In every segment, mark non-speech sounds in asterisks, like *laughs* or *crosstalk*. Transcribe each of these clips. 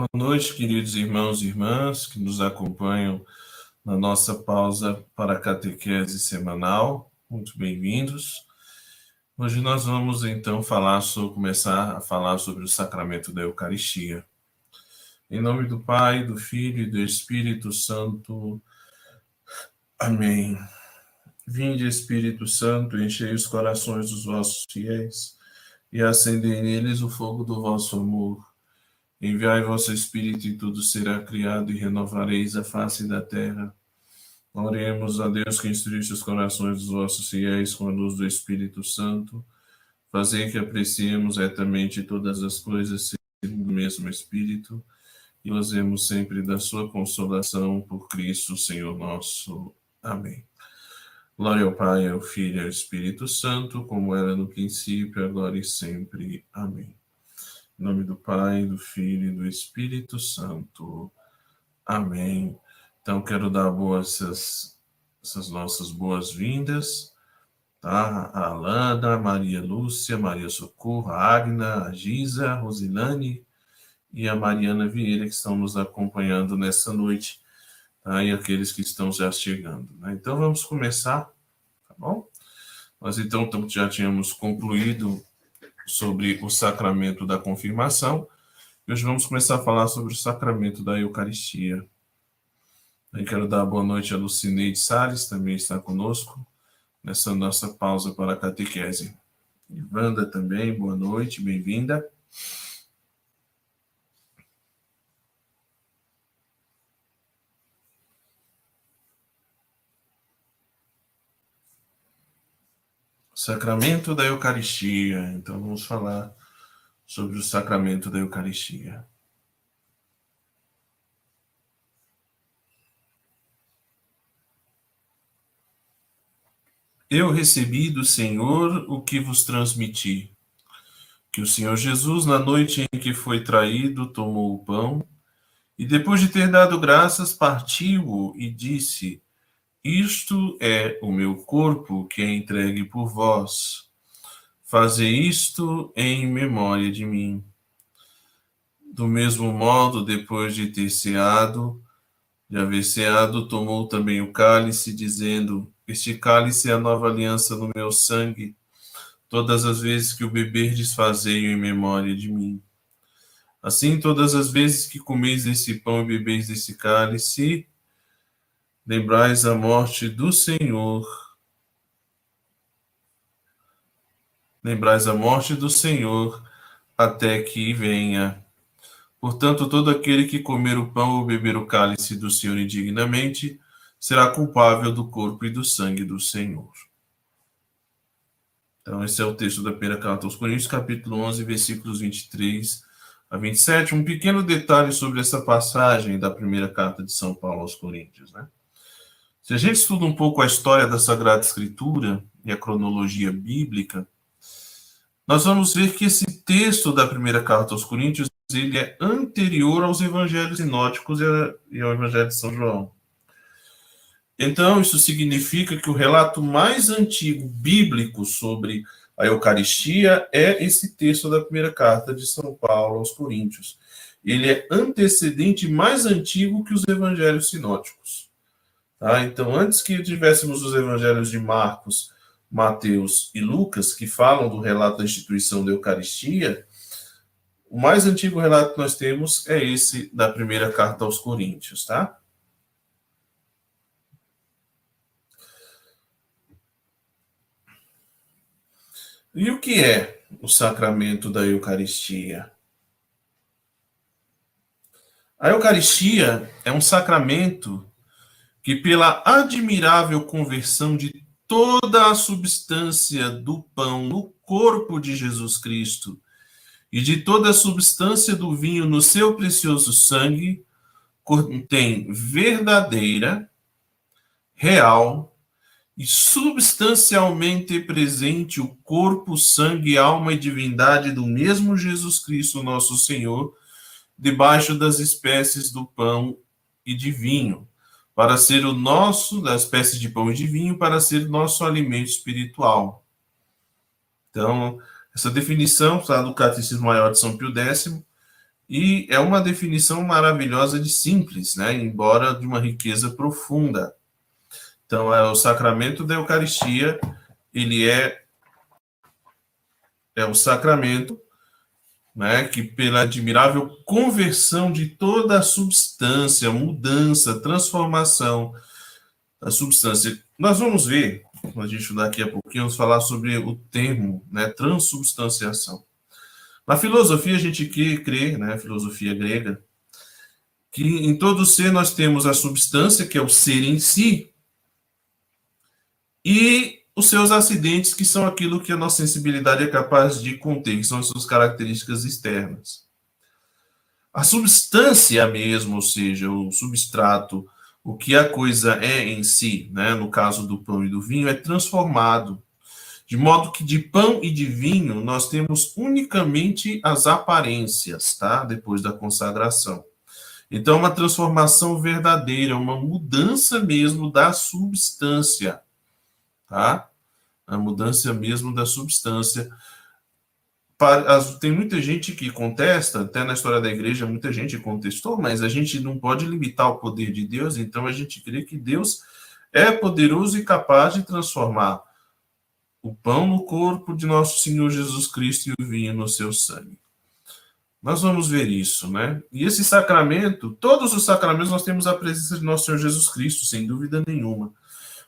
Boa noite, queridos irmãos e irmãs que nos acompanham na nossa pausa para a catequese semanal. Muito bem-vindos. Hoje nós vamos então falar sobre, começar a falar sobre o sacramento da Eucaristia. Em nome do Pai, do Filho e do Espírito Santo. Amém. Vinde, Espírito Santo, enchei os corações dos vossos fiéis e acendei neles o fogo do vosso amor. Enviai vosso Espírito e tudo será criado e renovareis a face da terra. Oremos a Deus que instruísse os corações dos vossos fiéis com a luz do Espírito Santo. Fazei que apreciemos retamente todas as coisas segundo o mesmo Espírito e gozemos sempre da sua consolação por Cristo, Senhor nosso. Amém. Glória ao Pai, ao Filho e ao Espírito Santo, como era no princípio, agora e sempre. Amém. Em nome do Pai, do Filho e do Espírito Santo. Amém. Então, quero dar boas essas, essas nossas boas-vindas, tá? A Alana, Maria Lúcia, Maria Socorro, a Agna, a Giza, a Rosilane e a Mariana Vieira, que estão nos acompanhando nessa noite, tá? E aqueles que estão já chegando, né? Então, vamos começar, tá bom? Nós, então, já tínhamos concluído sobre o sacramento da confirmação. E hoje vamos começar a falar sobre o sacramento da Eucaristia. Eu quero dar boa noite a Lucineide Salles, também está conosco, nessa nossa pausa para a catequese. Wanda também, boa noite, bem-vinda. Sacramento da Eucaristia. Então vamos falar sobre o sacramento da Eucaristia. Eu recebi do Senhor o que vos transmiti. Que o Senhor Jesus, na noite em que foi traído, tomou o pão e, depois de ter dado graças, partiu-o e disse: isto é o meu corpo que é entregue por vós. Faze isto em memória de mim. Do mesmo modo, depois de ter ceado, de haver ceado, tomou também o cálice, dizendo: Este cálice é a nova aliança no meu sangue. Todas as vezes que o beber, desfazei-o em memória de mim. Assim, todas as vezes que comeis esse pão e bebeis desse cálice, lembrais a morte do Senhor. Lembrais a morte do Senhor até que venha. Portanto, todo aquele que comer o pão ou beber o cálice do Senhor indignamente será culpável do corpo e do sangue do Senhor. Então, esse é o texto da primeira carta aos Coríntios, capítulo 11, versículos 23 a 27. Um pequeno detalhe sobre essa passagem da primeira carta de São Paulo aos Coríntios, né? Se a gente estuda um pouco a história da Sagrada Escritura e a cronologia bíblica, nós vamos ver que esse texto da primeira carta aos Coríntios ele é anterior aos evangelhos sinóticos e ao evangelho de São João. Então, isso significa que o relato mais antigo bíblico sobre a Eucaristia é esse texto da primeira carta de São Paulo aos Coríntios. Ele é antecedente mais antigo que os evangelhos sinóticos. Tá? Então, antes que tivéssemos os evangelhos de Marcos, Mateus e Lucas, que falam do relato da instituição da Eucaristia, o mais antigo relato que nós temos é esse da primeira carta aos Coríntios, tá? E o que é o sacramento da Eucaristia? A Eucaristia é um sacramento que pela admirável conversão de toda a substância do pão no corpo de Jesus Cristo e de toda a substância do vinho no seu precioso sangue, contém verdadeira, real e substancialmente presente o corpo, sangue, alma e divindade do mesmo Jesus Cristo, nosso Senhor, debaixo das espécies do pão e de vinho para ser o nosso, da espécie de pão e de vinho, para ser nosso alimento espiritual. Então, essa definição está no Catecismo Maior de São Pio X, E é uma definição maravilhosa de simples, né? embora de uma riqueza profunda. Então, é o sacramento da Eucaristia, ele é, é o sacramento né, que pela admirável conversão de toda a substância, mudança, transformação da substância. Nós vamos ver, a gente daqui a pouquinho, vamos falar sobre o termo, né, transubstanciação. Na filosofia, a gente crê, né, filosofia grega, que em todo ser nós temos a substância, que é o ser em si, e os seus acidentes, que são aquilo que a nossa sensibilidade é capaz de conter, que são as suas características externas. A substância mesmo, ou seja, o substrato, o que a coisa é em si, né, no caso do pão e do vinho, é transformado. De modo que de pão e de vinho nós temos unicamente as aparências, tá? Depois da consagração. Então, uma transformação verdadeira, uma mudança mesmo da substância, tá? A mudança mesmo da substância. Tem muita gente que contesta, até na história da igreja, muita gente contestou, mas a gente não pode limitar o poder de Deus, então a gente crê que Deus é poderoso e capaz de transformar o pão no corpo de nosso Senhor Jesus Cristo e o vinho no seu sangue. Nós vamos ver isso, né? E esse sacramento, todos os sacramentos nós temos a presença de nosso Senhor Jesus Cristo, sem dúvida nenhuma.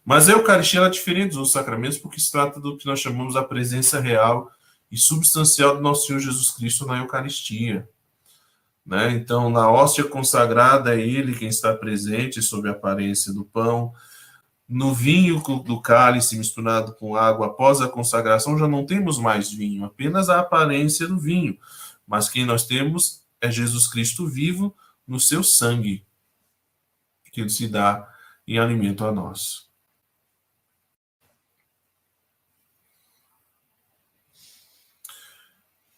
Mas a Eucaristia é diferente dos outros sacramentos porque se trata do que nós chamamos a presença real e substancial do nosso Senhor Jesus Cristo na Eucaristia. Né? Então, na hóstia consagrada é Ele quem está presente sob a aparência do pão, no vinho do cálice misturado com água após a consagração, já não temos mais vinho, apenas a aparência do vinho. Mas quem nós temos é Jesus Cristo vivo no seu sangue, que ele se dá em alimento a nós.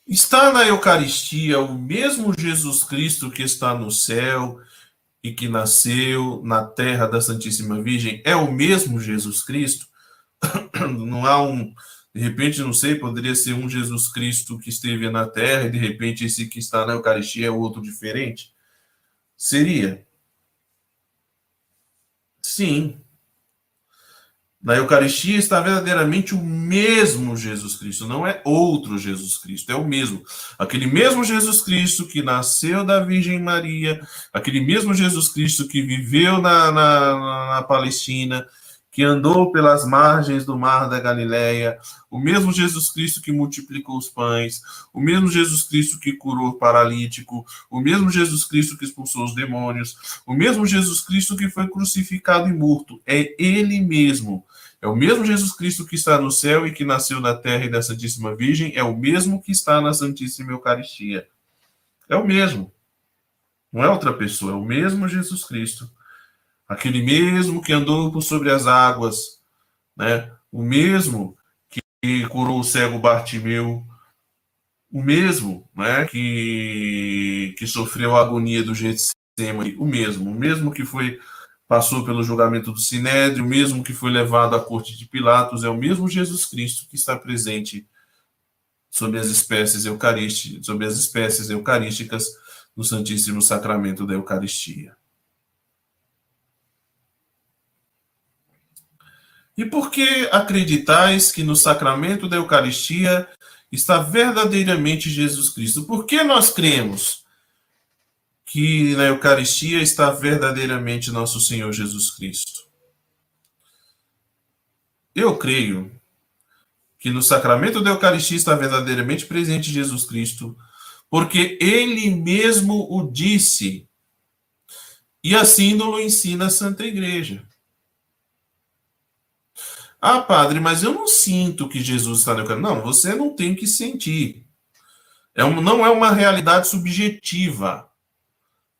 Está na Eucaristia o mesmo Jesus Cristo que está no céu e que nasceu na terra da Santíssima Virgem é o mesmo Jesus Cristo? *coughs* Não há um, de repente, não sei, poderia ser um Jesus Cristo que esteve na terra e de repente esse que está na Eucaristia é outro diferente? Seria. Sim, na Eucaristia está verdadeiramente o mesmo Jesus Cristo, não é outro Jesus Cristo, é o mesmo. Aquele mesmo Jesus Cristo que nasceu da Virgem Maria, aquele mesmo Jesus Cristo que viveu na, na, na Palestina, que andou pelas margens do mar da Galileia, o mesmo Jesus Cristo que multiplicou os pães, o mesmo Jesus Cristo que curou o paralítico, o mesmo Jesus Cristo que expulsou os demônios, o mesmo Jesus Cristo que foi crucificado e morto. É ele mesmo. É o mesmo Jesus Cristo que está no céu e que nasceu na terra e da Santíssima Virgem, é o mesmo que está na Santíssima Eucaristia. É o mesmo. Não é outra pessoa, é o mesmo Jesus Cristo aquele mesmo que andou por sobre as águas, né? o mesmo que curou o cego Bartimeu, o mesmo né? que, que sofreu a agonia do Getsemane, o mesmo, o mesmo que foi passou pelo julgamento do Sinédrio, mesmo que foi levado à corte de Pilatos, é o mesmo Jesus Cristo que está presente sobre as espécies eucarísticas, as espécies eucarísticas no Santíssimo Sacramento da Eucaristia. E por que acreditais que no sacramento da Eucaristia está verdadeiramente Jesus Cristo? Por que nós cremos que na Eucaristia está verdadeiramente nosso Senhor Jesus Cristo? Eu creio que no sacramento da Eucaristia está verdadeiramente presente Jesus Cristo, porque ele mesmo o disse. E assim nos ensina a Santa Igreja. Ah, padre, mas eu não sinto que Jesus está na Eucaristia. Não, você não tem que sentir. É um, não é uma realidade subjetiva.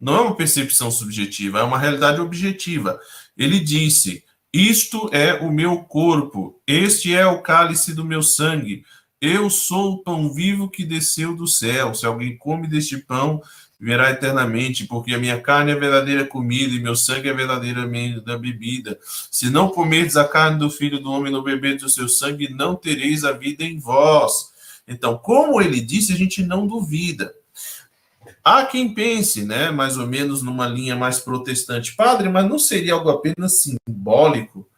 Não é uma percepção subjetiva, é uma realidade objetiva. Ele disse: Isto é o meu corpo, este é o cálice do meu sangue. Eu sou o pão vivo que desceu do céu. Se alguém come deste pão, viverá eternamente, porque a minha carne é verdadeira comida e meu sangue é verdadeiramente da bebida. Se não comerdes a carne do filho do homem não beberdes o seu sangue, não tereis a vida em vós. Então, como ele disse, a gente não duvida. Há quem pense, né, mais ou menos numa linha mais protestante, padre, mas não seria algo apenas simbólico?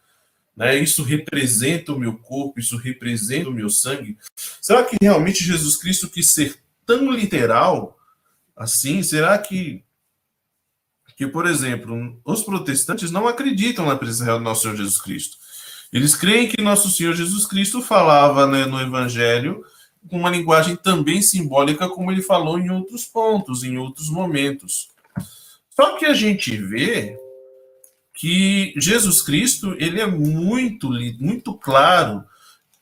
Né? Isso representa o meu corpo, isso representa o meu sangue. Será que realmente Jesus Cristo quis ser tão literal assim? Será que, que por exemplo, os protestantes não acreditam na presença real do nosso Senhor Jesus Cristo? Eles creem que nosso Senhor Jesus Cristo falava né, no Evangelho com uma linguagem também simbólica, como ele falou em outros pontos, em outros momentos. Só que a gente vê que Jesus Cristo ele é muito muito claro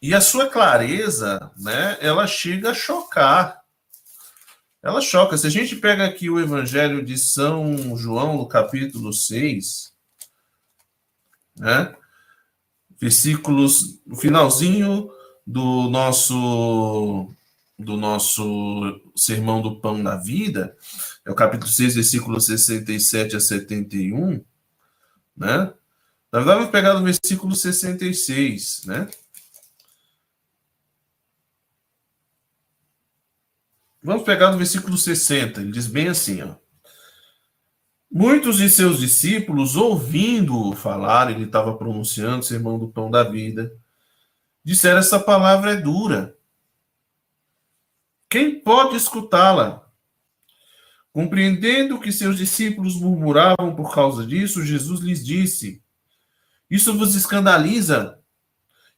e a sua clareza, né, ela chega a chocar. Ela choca. Se a gente pega aqui o Evangelho de São João, no capítulo 6, né, versículos, no finalzinho do nosso do nosso sermão do pão da vida, é o capítulo 6, versículo 67 a 71, né? Na verdade, vamos pegar no versículo 66, né? Vamos pegar no versículo 60, ele diz bem assim, ó. Muitos de seus discípulos, ouvindo-o falar, ele estava pronunciando o sermão do pão da vida, disseram: essa palavra é dura. Quem pode escutá-la? Compreendendo que seus discípulos murmuravam por causa disso, Jesus lhes disse: Isso vos escandaliza?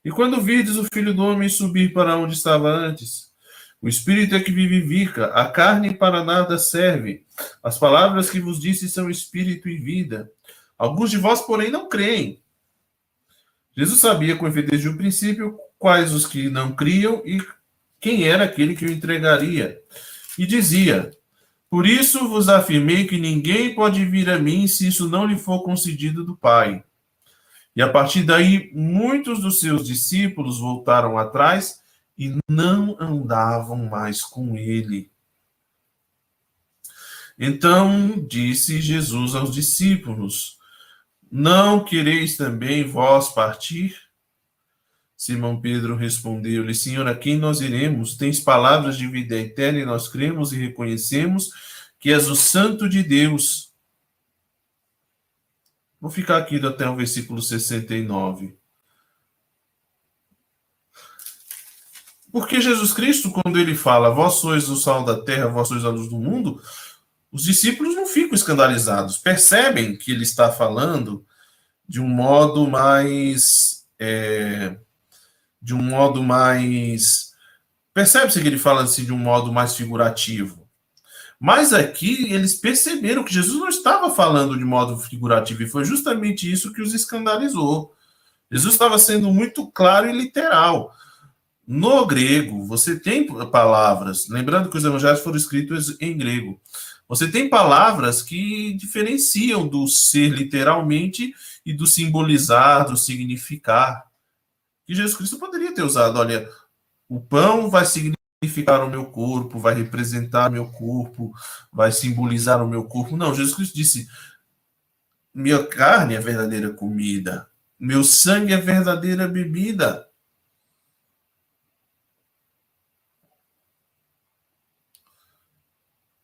E quando virdes o filho do homem subir para onde estava antes? O espírito é que vivifica, a carne para nada serve. As palavras que vos disse são espírito e vida. Alguns de vós, porém, não creem. Jesus sabia com efeito desde o princípio quais os que não criam e quem era aquele que o entregaria. E dizia: Por isso vos afirmei que ninguém pode vir a mim se isso não lhe for concedido do Pai. E a partir daí, muitos dos seus discípulos voltaram atrás e não andavam mais com ele. Então disse Jesus aos discípulos: Não quereis também vós partir? Simão Pedro respondeu-lhe: Senhor, a quem nós iremos? Tens palavras de vida eterna e nós cremos e reconhecemos que és o Santo de Deus. Vou ficar aqui até o versículo 69. Porque Jesus Cristo, quando ele fala, vós sois o sal da terra, vós sois a luz do mundo, os discípulos não ficam escandalizados, percebem que ele está falando de um modo mais. É, de um modo mais. Percebe-se que ele fala assim de um modo mais figurativo. Mas aqui eles perceberam que Jesus não estava falando de modo figurativo, e foi justamente isso que os escandalizou. Jesus estava sendo muito claro e literal. No grego, você tem palavras, lembrando que os evangelhos foram escritos em grego. Você tem palavras que diferenciam do ser literalmente e do simbolizar, do significar. E Jesus Cristo poderia ter usado, olha, o pão vai significar o meu corpo, vai representar o meu corpo, vai simbolizar o meu corpo. Não, Jesus Cristo disse: minha carne é verdadeira comida, meu sangue é verdadeira bebida.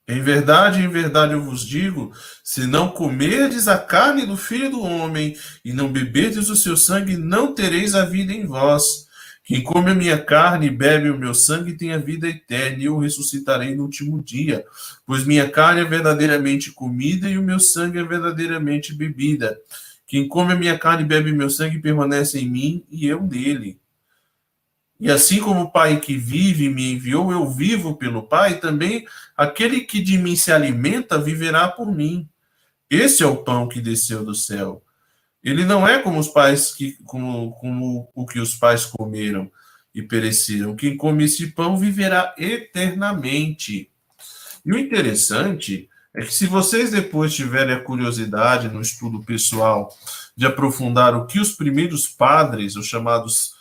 Em verdade, em verdade eu vos digo: se não comerdes a carne do filho do homem e não beberdes o seu sangue, não tereis a vida em vós. Quem come a minha carne e bebe o meu sangue tem a vida eterna, e eu ressuscitarei no último dia. Pois minha carne é verdadeiramente comida e o meu sangue é verdadeiramente bebida. Quem come a minha carne e bebe o meu sangue permanece em mim e eu nele. E assim como o Pai que vive me enviou, eu vivo pelo Pai, também aquele que de mim se alimenta viverá por mim. Esse é o pão que desceu do céu. Ele não é como os pais que como, como o que os pais comeram e pereceram. Quem come esse pão viverá eternamente. E o interessante é que se vocês depois tiverem a curiosidade no estudo pessoal de aprofundar o que os primeiros padres, os chamados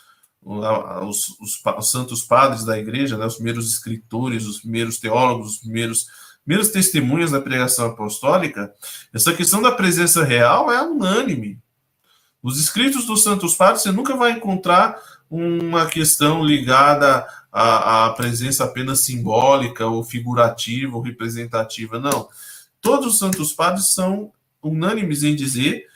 os, os, os, santos padres da igreja, né, os primeiros escritores, os primeiros teólogos, os primeiros, primeiros testemunhas da pregação apostólica, essa questão da presença real é unânime. Os escritos dos santos padres, você nunca vai encontrar uma questão ligada a, a presença apenas simbólica ou figurativa ou representativa. Não. Todos os santos padres são unânimes em dizer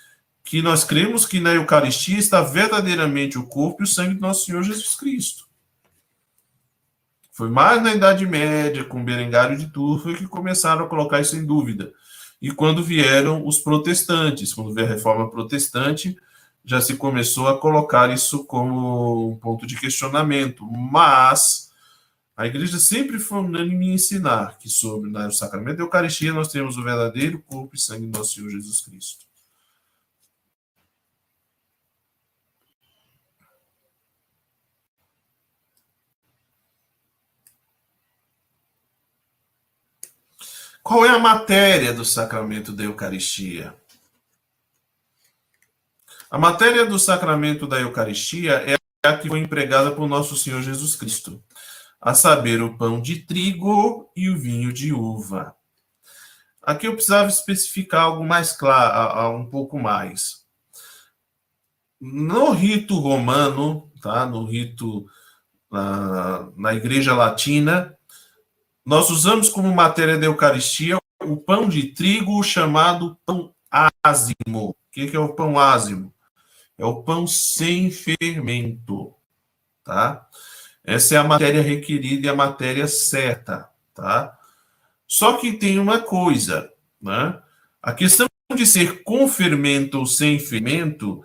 que nós cremos que na Eucaristia está verdadeiramente o corpo e o sangue do nosso Senhor Jesus Cristo. Foi mais na Idade Média, com Berengário de Turfa, que começaram a colocar isso em dúvida. E quando vieram os protestantes, quando veio a reforma protestante, já se começou a colocar isso como um ponto de questionamento. Mas a igreja sempre foi unânime em ensinar que sobre o sacramento da Eucaristia nós temos o verdadeiro corpo e sangue do nosso Senhor Jesus Cristo. Qual é a matéria do sacramento da Eucaristia? A matéria do sacramento da Eucaristia é a que foi empregada por nosso Senhor Jesus Cristo, a saber, o pão de trigo e o vinho de uva. Aqui eu precisava especificar algo mais claro, um pouco mais. No rito romano, tá? no rito na, na Igreja Latina, nós usamos como matéria da Eucaristia o pão de trigo chamado pão ázimo. O que é o pão ázimo? É o pão sem fermento, tá? Essa é a matéria requerida e a matéria certa, tá? Só que tem uma coisa, né? A questão de ser com fermento ou sem fermento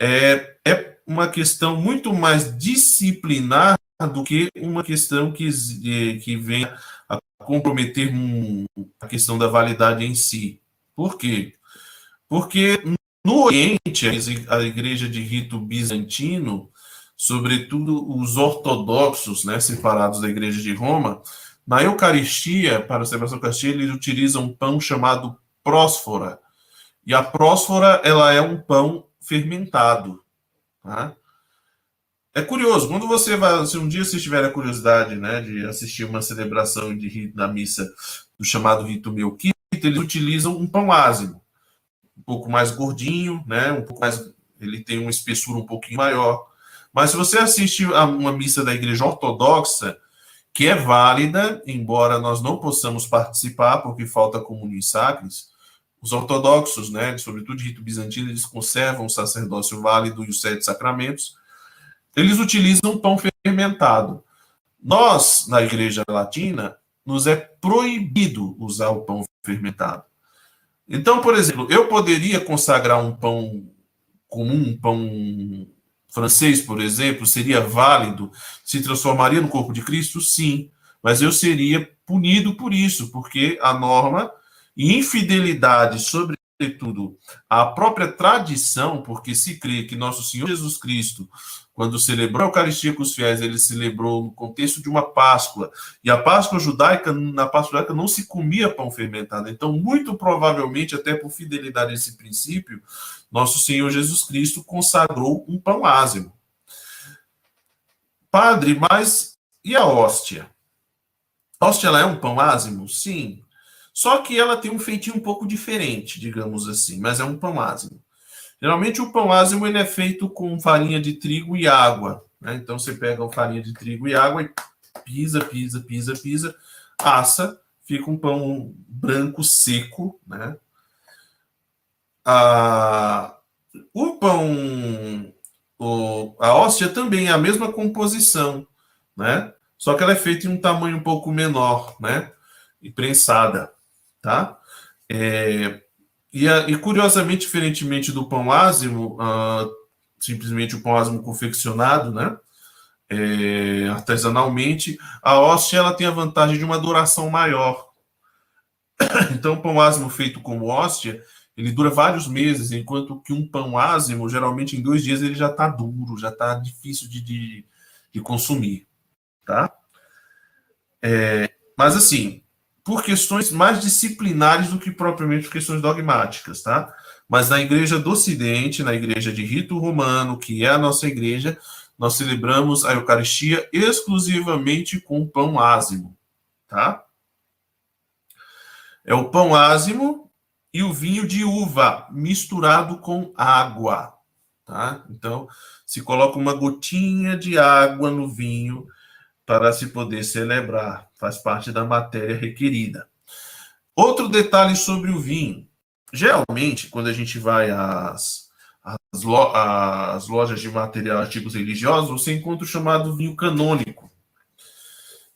é, é uma questão muito mais disciplinar do que uma questão que, que venha a comprometer a questão da validade em si. Por quê? Porque no Oriente, a igreja de rito bizantino, sobretudo os ortodoxos, né, separados da igreja de Roma, na Eucaristia, para a celebração Eucaristia, eles utilizam um pão chamado prósfora. E a prósfora, ela é um pão fermentado. Tá? É curioso, quando você vai, se um dia você tiver a curiosidade, né, de assistir uma celebração de rito na missa do chamado rito melquita, eles utilizam um pão ázimo, um pouco mais gordinho, né, um pouco mais, ele tem uma espessura um pouquinho maior. Mas se você assiste a uma missa da igreja ortodoxa, que é válida, embora nós não possamos participar porque falta comunhão sacris, os ortodoxos, né, sobretudo de rito bizantino, eles conservam o sacerdócio válido e os sete sacramentos, eles utilizam pão fermentado. Nós, na Igreja Latina, nos é proibido usar o pão fermentado. Então, por exemplo, eu poderia consagrar um pão comum, um pão francês, por exemplo, seria válido? Se transformaria no corpo de Cristo? Sim. Mas eu seria punido por isso, porque a norma e infidelidade, sobretudo, à própria tradição, porque se crê que nosso Senhor Jesus Cristo quando celebrou a Eucaristia com os fiéis, ele celebrou no contexto de uma Páscoa. E a Páscoa judaica, na Páscoa judaica, não se comia pão fermentado. Então, muito provavelmente, até por fidelidade a esse princípio, nosso Senhor Jesus Cristo consagrou um pão ázimo. Padre, mas e a hóstia? A hóstia ela é um pão ázimo? Sim. Só que ela tem um feitio um pouco diferente, digamos assim, mas é um pão ázimo. Geralmente o pão ázimo ele é feito com farinha de trigo e água. Né? Então você pega a farinha de trigo e água e pisa, pisa, pisa, pisa, assa, fica um pão branco seco. Né? O pão, o, a hóstia também é a mesma composição, né? Só que ela é feita em um tamanho um pouco menor, né? E prensada, tá? É, e, e, curiosamente, diferentemente do pão ázimo, uh, simplesmente o pão ázimo confeccionado, né? É, artesanalmente, a hóstia ela tem a vantagem de uma duração maior. *coughs* Então, o pão ázimo feito como hóstia, ele dura vários meses, enquanto que um pão ázimo, geralmente em dois dias, ele já está duro, já está difícil de, de, de, consumir, tá? É, mas assim, por questões mais disciplinares do que propriamente questões dogmáticas, tá? Mas na igreja do Ocidente, na igreja de rito romano, que é a nossa igreja, nós celebramos a Eucaristia exclusivamente com pão ázimo, tá? É o pão ázimo e o vinho de uva misturado com água, tá? Então, se coloca uma gotinha de água no vinho, para se poder celebrar, faz parte da matéria requerida. Outro detalhe sobre o vinho. Geralmente, quando a gente vai às, às, lo, às lojas de material artigos religiosos, você encontra o chamado vinho canônico,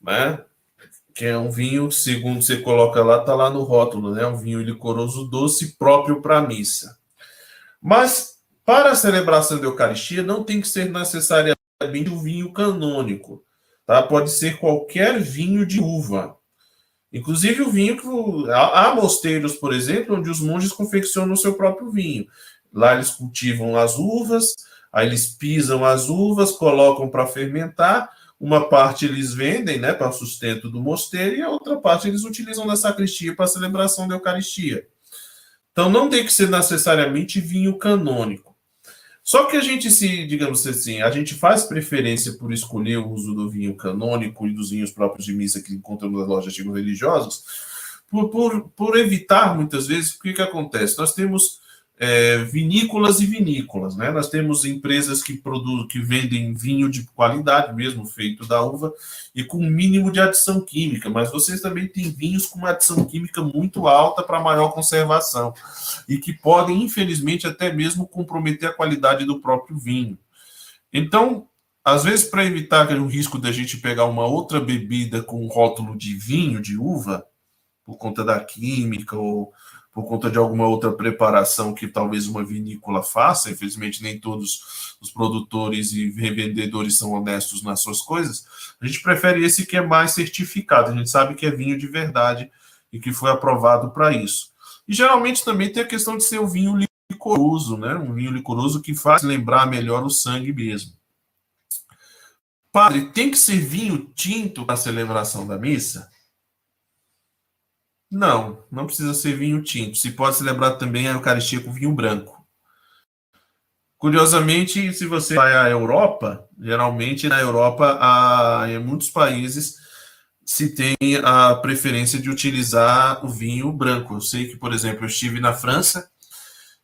né? que é um vinho, segundo você coloca lá, está lá no rótulo, né? Um vinho licoroso doce próprio para missa. Mas para a celebração da Eucaristia não tem que ser necessariamente o vinho canônico, tá? Pode ser qualquer vinho de uva. Inclusive o vinho que há mosteiros, por exemplo, onde os monges confeccionam o seu próprio vinho. Lá eles cultivam as uvas, aí eles pisam as uvas, colocam para fermentar uma parte eles vendem né, para sustento do mosteiro e a outra parte eles utilizam na sacristia para a celebração da Eucaristia. Então não tem que ser necessariamente vinho canônico. Só que a gente se, digamos assim, a gente faz preferência por escolher o uso do vinho canônico e dos vinhos próprios de missa que encontramos nas lojas de religiosos, por, por, por evitar muitas vezes, o que, que acontece? Nós temos é, vinícolas e vinícolas, né? Nós temos empresas que produzem, que vendem vinho de qualidade mesmo, feito da uva, e com mínimo de adição química, mas vocês também têm vinhos com uma adição química muito alta para maior conservação, e que podem, infelizmente, até mesmo comprometer a qualidade do próprio vinho. Então, às vezes, para evitar o risco da gente pegar uma outra bebida com rótulo de vinho, de uva, por conta da química ou por conta de alguma outra preparação que talvez uma vinícola faça. Infelizmente, nem todos os produtores e revendedores são honestos nas suas coisas. A gente prefere esse que é mais certificado. A gente sabe que é vinho de verdade e que foi aprovado para isso. E geralmente também tem a questão de ser um vinho licoroso, né? Um vinho licoroso que faz lembrar melhor o sangue mesmo. Padre, tem que ser vinho tinto para a celebração da missa? Não, não precisa ser vinho tinto. Se pode celebrar também a Eucaristia com vinho branco. Curiosamente, se você vai à Europa, geralmente na Europa, há, em muitos países, se tem a preferência de utilizar o vinho branco. Eu sei que, por exemplo, eu estive na França,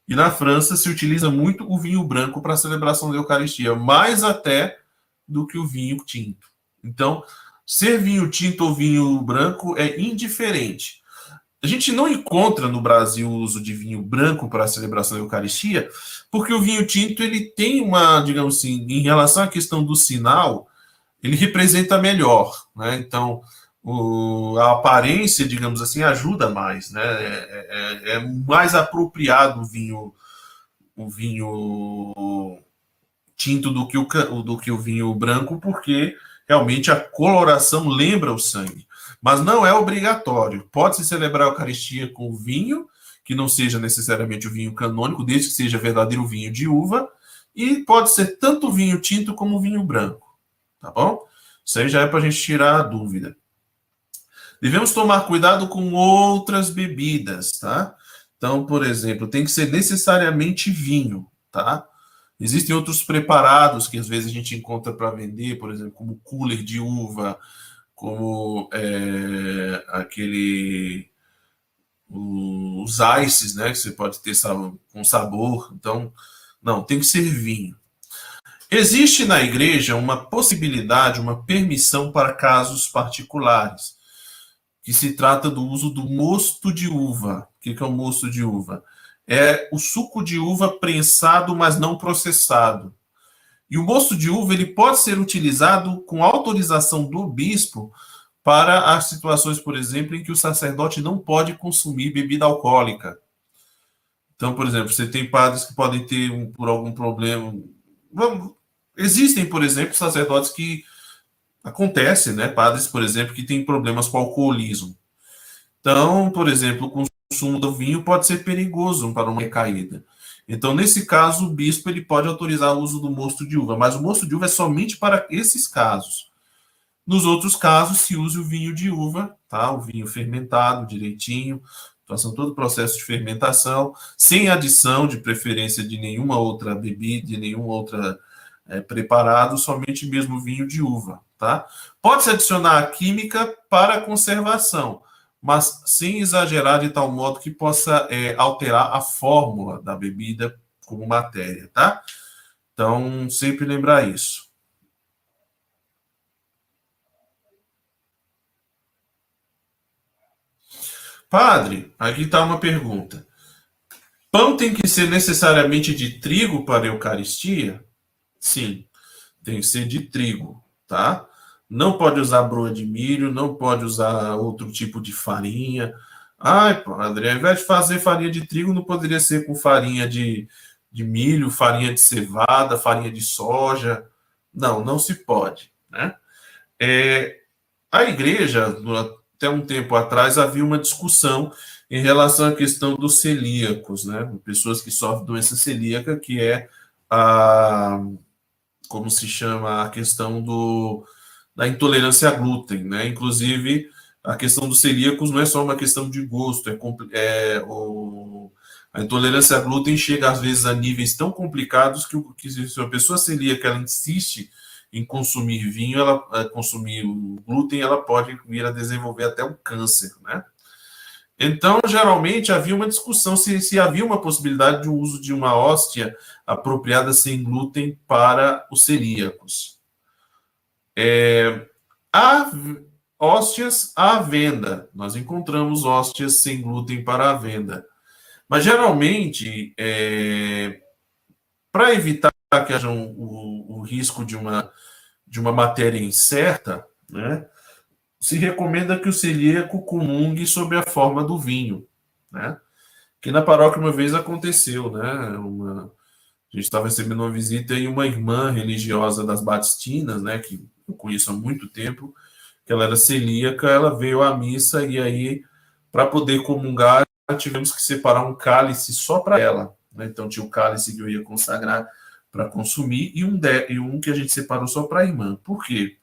e na França se utiliza muito o vinho branco para a celebração da Eucaristia, mais até do que o vinho tinto. Então, ser vinho tinto ou vinho branco é indiferente. A gente não encontra no Brasil o uso de vinho branco para a celebração da Eucaristia, porque o vinho tinto ele tem uma, digamos assim, em relação à questão do sinal, ele representa melhor, né? Então, o, a aparência, digamos assim, ajuda mais, né? É, é, é mais apropriado o vinho, o vinho tinto do que o, do que o vinho branco, porque realmente a coloração lembra o sangue mas não é obrigatório. Pode-se celebrar a Eucaristia com vinho, que não seja necessariamente o vinho canônico, desde que seja verdadeiro vinho de uva, e pode ser tanto vinho tinto como vinho branco, tá bom? Isso aí já é para a gente tirar a dúvida. Devemos tomar cuidado com outras bebidas, tá? Então, por exemplo, tem que ser necessariamente vinho, tá? Existem outros preparados que às vezes a gente encontra para vender, por exemplo, como cooler de uva, como é, aquele os ices, né, que você pode ter com sabor. Então, não, tem que ser vinho. Existe na igreja uma possibilidade, uma permissão para casos particulares, que se trata do uso do mosto de uva. O que é o mosto de uva? É o suco de uva prensado, mas não processado. E o mosto de uva ele pode ser utilizado com autorização do bispo para as situações, por exemplo, em que o sacerdote não pode consumir bebida alcoólica. Então, por exemplo, você tem padres que podem ter, um, por algum problema. Vamos, existem, por exemplo, sacerdotes que. Acontece, né? Padres, por exemplo, que têm problemas com alcoolismo. Então, por exemplo, o consumo do vinho pode ser perigoso para uma recaída. Então, nesse caso, o bispo ele pode autorizar o uso do mosto de uva, mas o mosto de uva é somente para esses casos. Nos outros casos, se usa o vinho de uva, tá? O vinho fermentado direitinho, façam todo o processo de fermentação, sem adição de preferência de nenhuma outra bebida, de nenhum outro é, preparado, somente mesmo vinho de uva, tá? Pode-se adicionar a química para conservação, mas sem exagerar de tal modo que possa é, alterar a fórmula da bebida como matéria, tá? Então, sempre lembrar isso. Padre, aqui está uma pergunta. Pão tem que ser necessariamente de trigo para a Eucaristia? Sim, tem que ser de trigo, tá? Não pode usar broa de milho, não pode usar outro tipo de farinha. Ai, padre, ao invés de fazer farinha de trigo, não poderia ser com farinha de, de milho, farinha de cevada, farinha de soja. Não, não se pode, né? É, a igreja, até um tempo atrás, havia uma discussão em relação à questão dos celíacos, né? Pessoas que sofrem doença celíaca, que é a como se chama a questão do, da intolerância a glúten, né? Inclusive, a questão dos celíacos não é só uma questão de gosto, é, é o, a intolerância a glúten chega às vezes a níveis tão complicados que, que se uma pessoa celíaca ela insiste em consumir vinho, ela eh, consumir o glúten, ela pode vir a desenvolver até um câncer, né? Então, geralmente, havia uma discussão se, se havia uma possibilidade de uso de uma hóstia apropriada sem glúten para os celíacos. É, há hóstias à venda. Nós encontramos hóstias sem glúten para a venda. Mas, geralmente, é, para evitar que haja um, o, o risco de uma, de uma matéria incerta, né? se recomenda que o celíaco comungue sob a forma do vinho, né? Que na paróquia uma vez aconteceu, né? Uma, a gente estava recebendo uma visita e uma irmã religiosa das Batistinas, né? Que eu conheço há muito tempo, que ela era celíaca, ela veio à missa e aí, para poder comungar, tivemos que separar um cálice só para ela. Né? Então tinha o cálice que eu ia consagrar para consumir e um, de, e um que a gente separou só para a irmã. Por quê?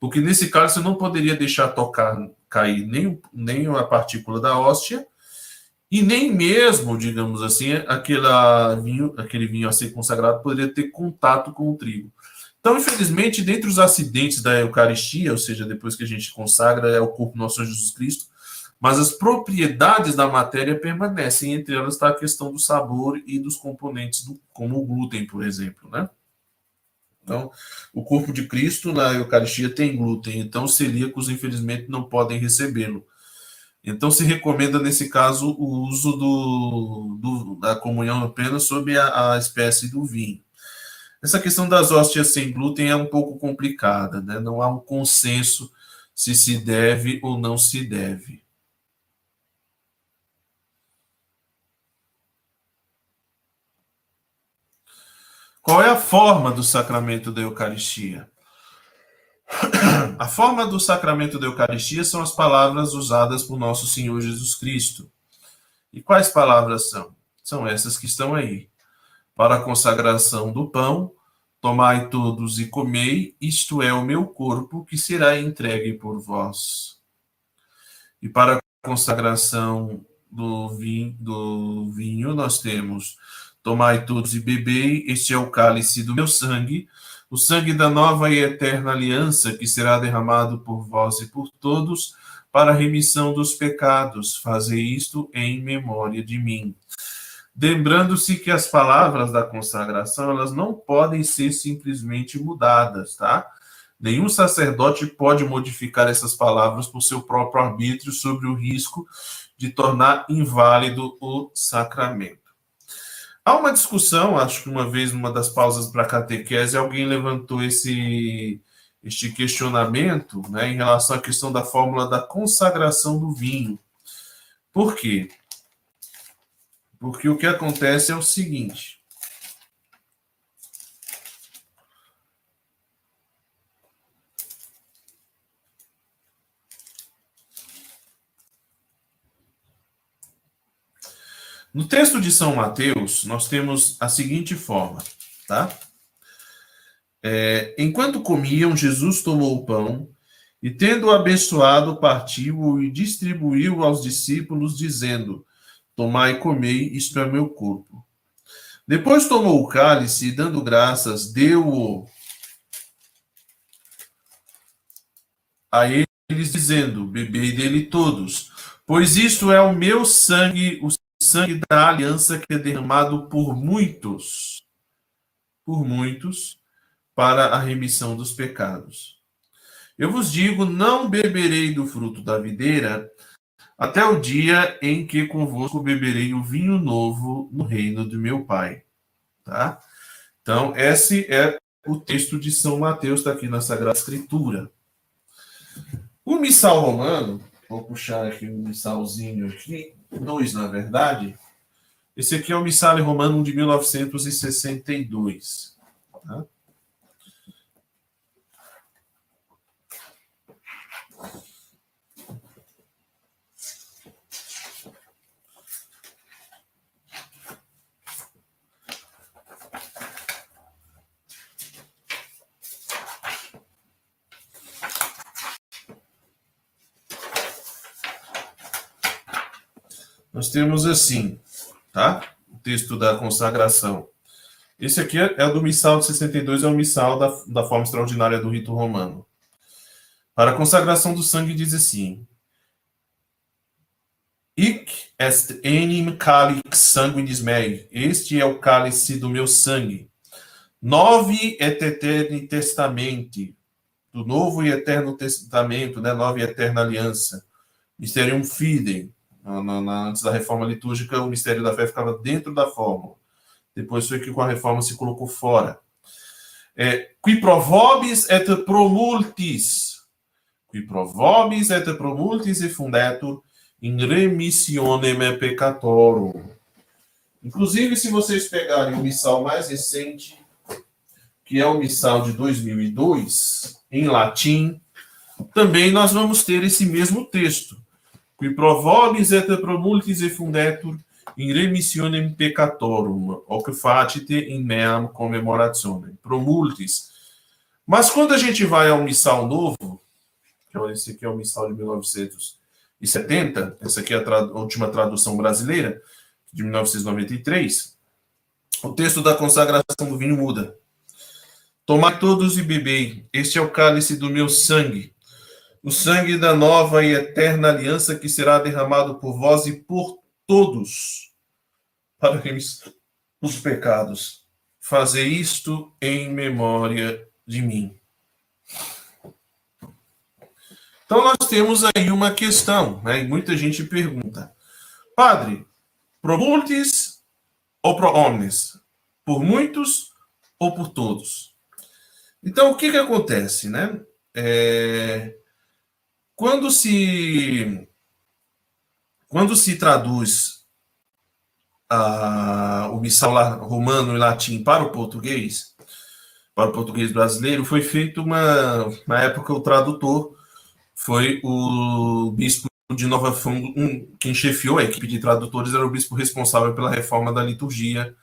Porque nesse caso você não poderia deixar tocar, cair nem, nem a partícula da hóstia e nem mesmo, digamos assim, aquela vinho, aquele vinho a ser consagrado poderia ter contato com o trigo. Então, infelizmente, dentre os acidentes da Eucaristia, ou seja, depois que a gente consagra é o corpo nosso Senhor Jesus Cristo, mas as propriedades da matéria permanecem, entre elas está a questão do sabor e dos componentes, do, como o glúten, por exemplo, né? Então, o corpo de Cristo na Eucaristia tem glúten, então celíacos, infelizmente, não podem recebê-lo. Então, se recomenda, nesse caso, o uso do, do da comunhão apenas sob a, a, espécie do vinho. Essa questão das hóstias sem glúten é um pouco complicada, né? não há um consenso se se deve ou não se deve. Qual é a forma do sacramento da Eucaristia? A forma do sacramento da Eucaristia são as palavras usadas por nosso Senhor Jesus Cristo. E quais palavras são? São essas que estão aí. Para a consagração do pão, tomai todos e comei, isto é o meu corpo que será entregue por vós. E para a consagração do vinho, do vinho nós temos Tomai todos e bebei, este é o cálice do meu sangue, o sangue da nova e eterna aliança, que será derramado por vós e por todos, para a remissão dos pecados. Fazei isto em memória de mim. Lembrando-se que as palavras da consagração, elas não podem ser simplesmente mudadas, tá? Nenhum sacerdote pode modificar essas palavras por seu próprio arbítrio sobre o risco de tornar inválido o sacramento. Há uma discussão, acho que uma vez, numa das pausas para catequese, alguém levantou esse, este questionamento né, em relação à questão da fórmula da consagração do vinho. Por quê? Porque o que acontece é o seguinte: No texto de São Mateus, nós temos a seguinte forma, tá? É, enquanto comiam, Jesus tomou o pão e, tendo abençoado, partiu e distribuiu aos discípulos, dizendo: Tomai e comei, isto é meu corpo. Depois tomou o cálice e, dando graças, deu-o a eles, dizendo: Bebei dele todos, pois isto é o meu sangue, o sangue da aliança que é derramado por muitos, por muitos, para a remissão dos pecados. Eu vos digo: não beberei do fruto da videira até o dia em que convosco beberei o vinho novo no reino do meu Pai. Tá? Então, esse é o texto de São Mateus, está aqui na Sagrada Escritura. O missal romano, vou puxar aqui um missalzinho aqui, dois na verdade. Esse aqui é o missal romano de 1962. Tá? Nós temos assim, tá? O texto da consagração. Esse aqui é, é do missal de 62, é o missal da, da forma extraordinária do rito romano. Para a consagração do sangue diz assim: Ic est enim calix sanguinis mei. Este é o cálice do meu sangue. Novi et eterni testamente. Do novo e eterno testamento, né? Nova e eterna aliança. Mysterium fidei na, na, antes da reforma litúrgica, o mistério da fé ficava dentro da fórmula. Depois foi que com a reforma se colocou fora. É, qui provobis et promultis. Qui provobis et promultis e fundetur in remissionem peccatorum. Inclusive, se vocês pegarem o missal mais recente, que é o missal de 2002, em latim, também nós vamos ter esse mesmo texto qui provobis et promultis e fundetur in remissionem peccatorum, que facite in meam commemorationem. Promultis. Mas quando a gente vai ao missal novo, que é esse aqui é o missal de 1970, essa aqui é a, tra última tradução brasileira, de 1993, o texto da consagração do vinho muda. Tomai todos e bebei, este é o cálice do meu sangue, o sangue da nova e eterna aliança que será derramado por vós e por todos para remissão os pecados. Fazer isto em memória de mim. Então nós temos aí uma questão, né? E muita gente pergunta: Padre, pro multis ou pro omnes? Por muitos ou por todos? Então o que que acontece, né? É, quando se quando se traduz a, o missal romano e latim para o português, para o português brasileiro, foi feito uma na época o tradutor foi o bispo de Nova Fundo, um, quem chefiou a equipe de tradutores era o bispo responsável pela reforma da liturgia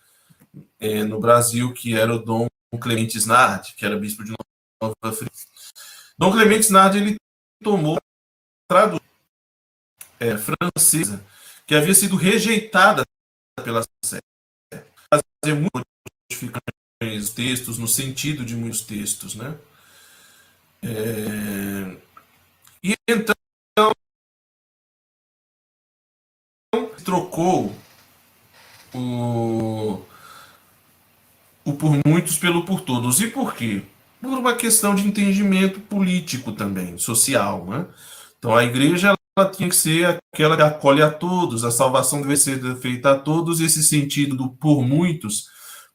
é, no Brasil, que era o Dom Clemente Snard, que era bispo de Nova Fundo. Dom Clemente Snard ele tomou tradução é, francesa que havia sido rejeitada pela série. Fazer muitos textos no sentido de muitos textos, né? É... E então trocou o, o por muitos pelo por todos. E por quê? Por uma questão de entendimento político também, social, né? Então a igreja ela tinha que ser aquela que acolhe a todos, a salvação deve ser feita a todos, e esse sentido do por muitos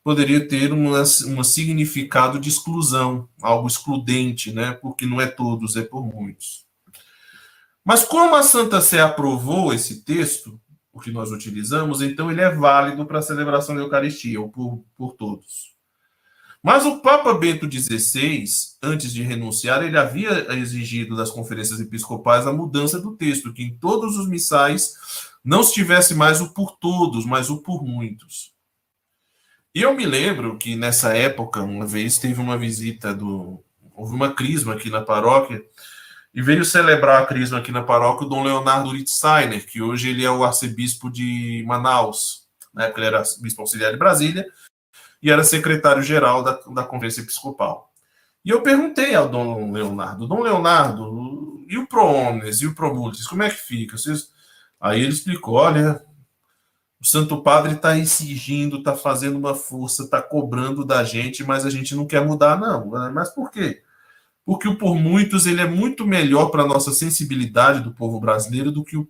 poderia ter um uma significado de exclusão, algo excludente, né? Porque não é todos, é por muitos. Mas como a Santa Sé aprovou esse texto, o que nós utilizamos, então ele é válido para a celebração da Eucaristia, ou por, por todos. Mas o Papa Bento XVI, antes de renunciar, ele havia exigido das conferências episcopais a mudança do texto, que em todos os missais não se tivesse mais o por todos, mas o por muitos. E eu me lembro que nessa época, uma vez teve uma visita do. Houve uma crisma aqui na paróquia, e veio celebrar a crisma aqui na paróquia o Dom Leonardo Litzsteiner, que hoje ele é o arcebispo de Manaus. Na época ele era bispo auxiliar de Brasília, e era secretário-geral da, da Conferência Episcopal. E eu perguntei ao Dom Leonardo, Dom Leonardo, e o Proomnes, e o Promultis, como é que fica? Vocês... Aí ele explicou, olha, o Santo Padre está exigindo, está fazendo uma força, está cobrando da gente, mas a gente não quer mudar, não. Mas por quê? porque o por muitos ele é muito melhor para a nossa sensibilidade do povo brasileiro do que o,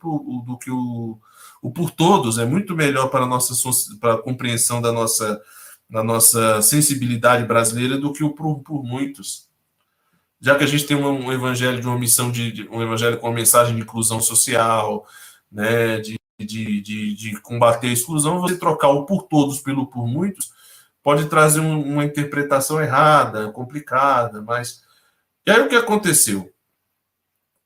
do que o, o por todos, é muito melhor para a nossa para a compreensão da nossa, da nossa sensibilidade brasileira do que o por, por muitos. Já que a gente tem um, um evangelho de uma missão de, de, um evangelho com uma mensagem de inclusão social, né, de, de, de, de combater a exclusão, você trocar o por todos pelo por muitos pode trazer um, uma interpretação errada, complicada, mas e aí o que aconteceu?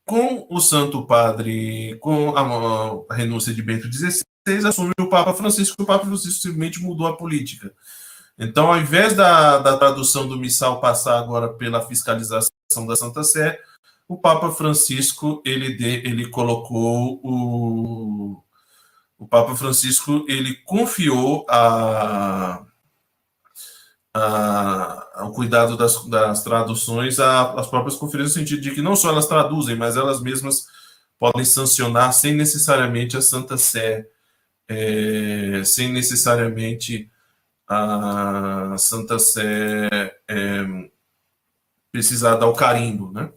Com o Santo Padre, com a, a renúncia de Bento XVI, assumiu o Papa Francisco, o Papa Francisco simplesmente mudou a política. Então, ao invés da, da tradução do missal passar agora pela fiscalização da Santa Sé, o Papa Francisco ele, de, ele colocou o, o Papa Francisco ele confiou a a, ao cuidado das, das traduções às próprias conferências, no sentido de que não só elas traduzem, mas elas mesmas podem sancionar sem necessariamente a Santa Sé, é, sem necessariamente a Santa Sé é, precisar dar o carimbo, né?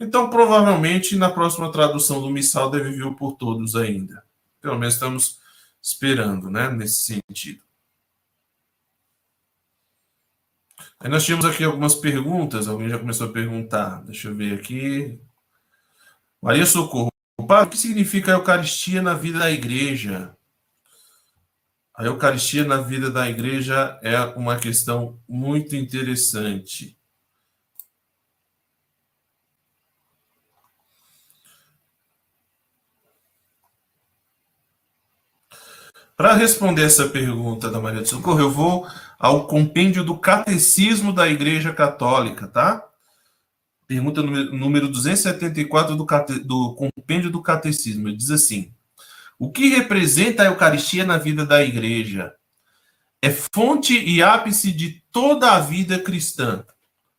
Então, provavelmente, na próxima tradução do missal deve vir por todos ainda. Pelo menos estamos esperando, né, nesse sentido. Aí nós tínhamos aqui algumas perguntas, alguém já começou a perguntar. Deixa eu ver aqui. Maria Socorro. O que significa a Eucaristia na vida da igreja? A Eucaristia na vida da igreja é uma questão muito interessante. Para responder essa pergunta da Maria de Socorro, eu vou ao compêndio do Catecismo da Igreja Católica, tá? Pergunta número 274 do, do compêndio do Catecismo. Ele diz assim: O que representa a Eucaristia na vida da Igreja? É fonte e ápice de toda a vida cristã.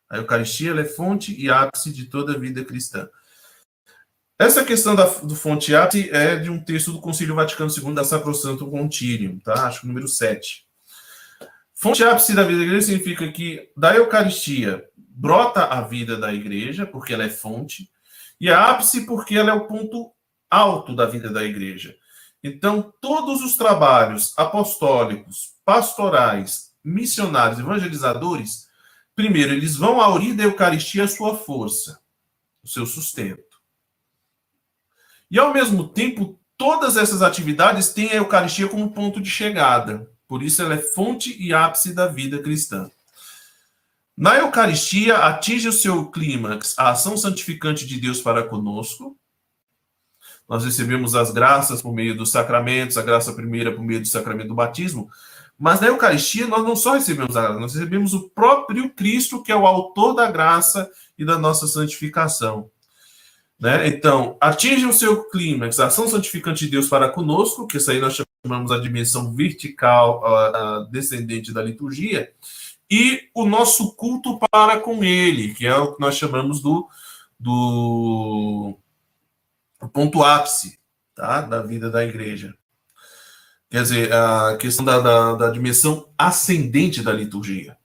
A Eucaristia é fonte e ápice de toda a vida cristã. Essa questão da, do fonte ápice é de um texto do Concílio Vaticano II da Sacrosanto Concilium, tá? Acho que número 7. Fonte ápice da vida da igreja significa que da Eucaristia brota a vida da igreja, porque ela é fonte, e a ápice porque ela é o ponto alto da vida da igreja. Então, todos os trabalhos apostólicos, pastorais, missionários, evangelizadores, primeiro, eles vão aurir da Eucaristia a sua força, o seu sustento. E, ao mesmo tempo, todas essas atividades têm a Eucaristia como ponto de chegada. Por isso ela é fonte e ápice da vida cristã. Na Eucaristia, atinge o seu clímax a ação santificante de Deus para conosco. Nós recebemos as graças por meio dos sacramentos, a graça primeira por meio do sacramento do batismo. Mas na Eucaristia, nós não só recebemos a graça, nós recebemos o próprio Cristo, que é o autor da graça e da nossa santificação. Né? Então, atinge o seu clímax, a ação santificante de Deus para conosco, que isso aí nós chamamos a dimensão vertical, a, a descendente da liturgia, e o nosso culto para com ele, que é o que nós chamamos do, do ponto ápice tá? da vida da igreja. Quer dizer, a questão da, da, da dimensão ascendente da liturgia.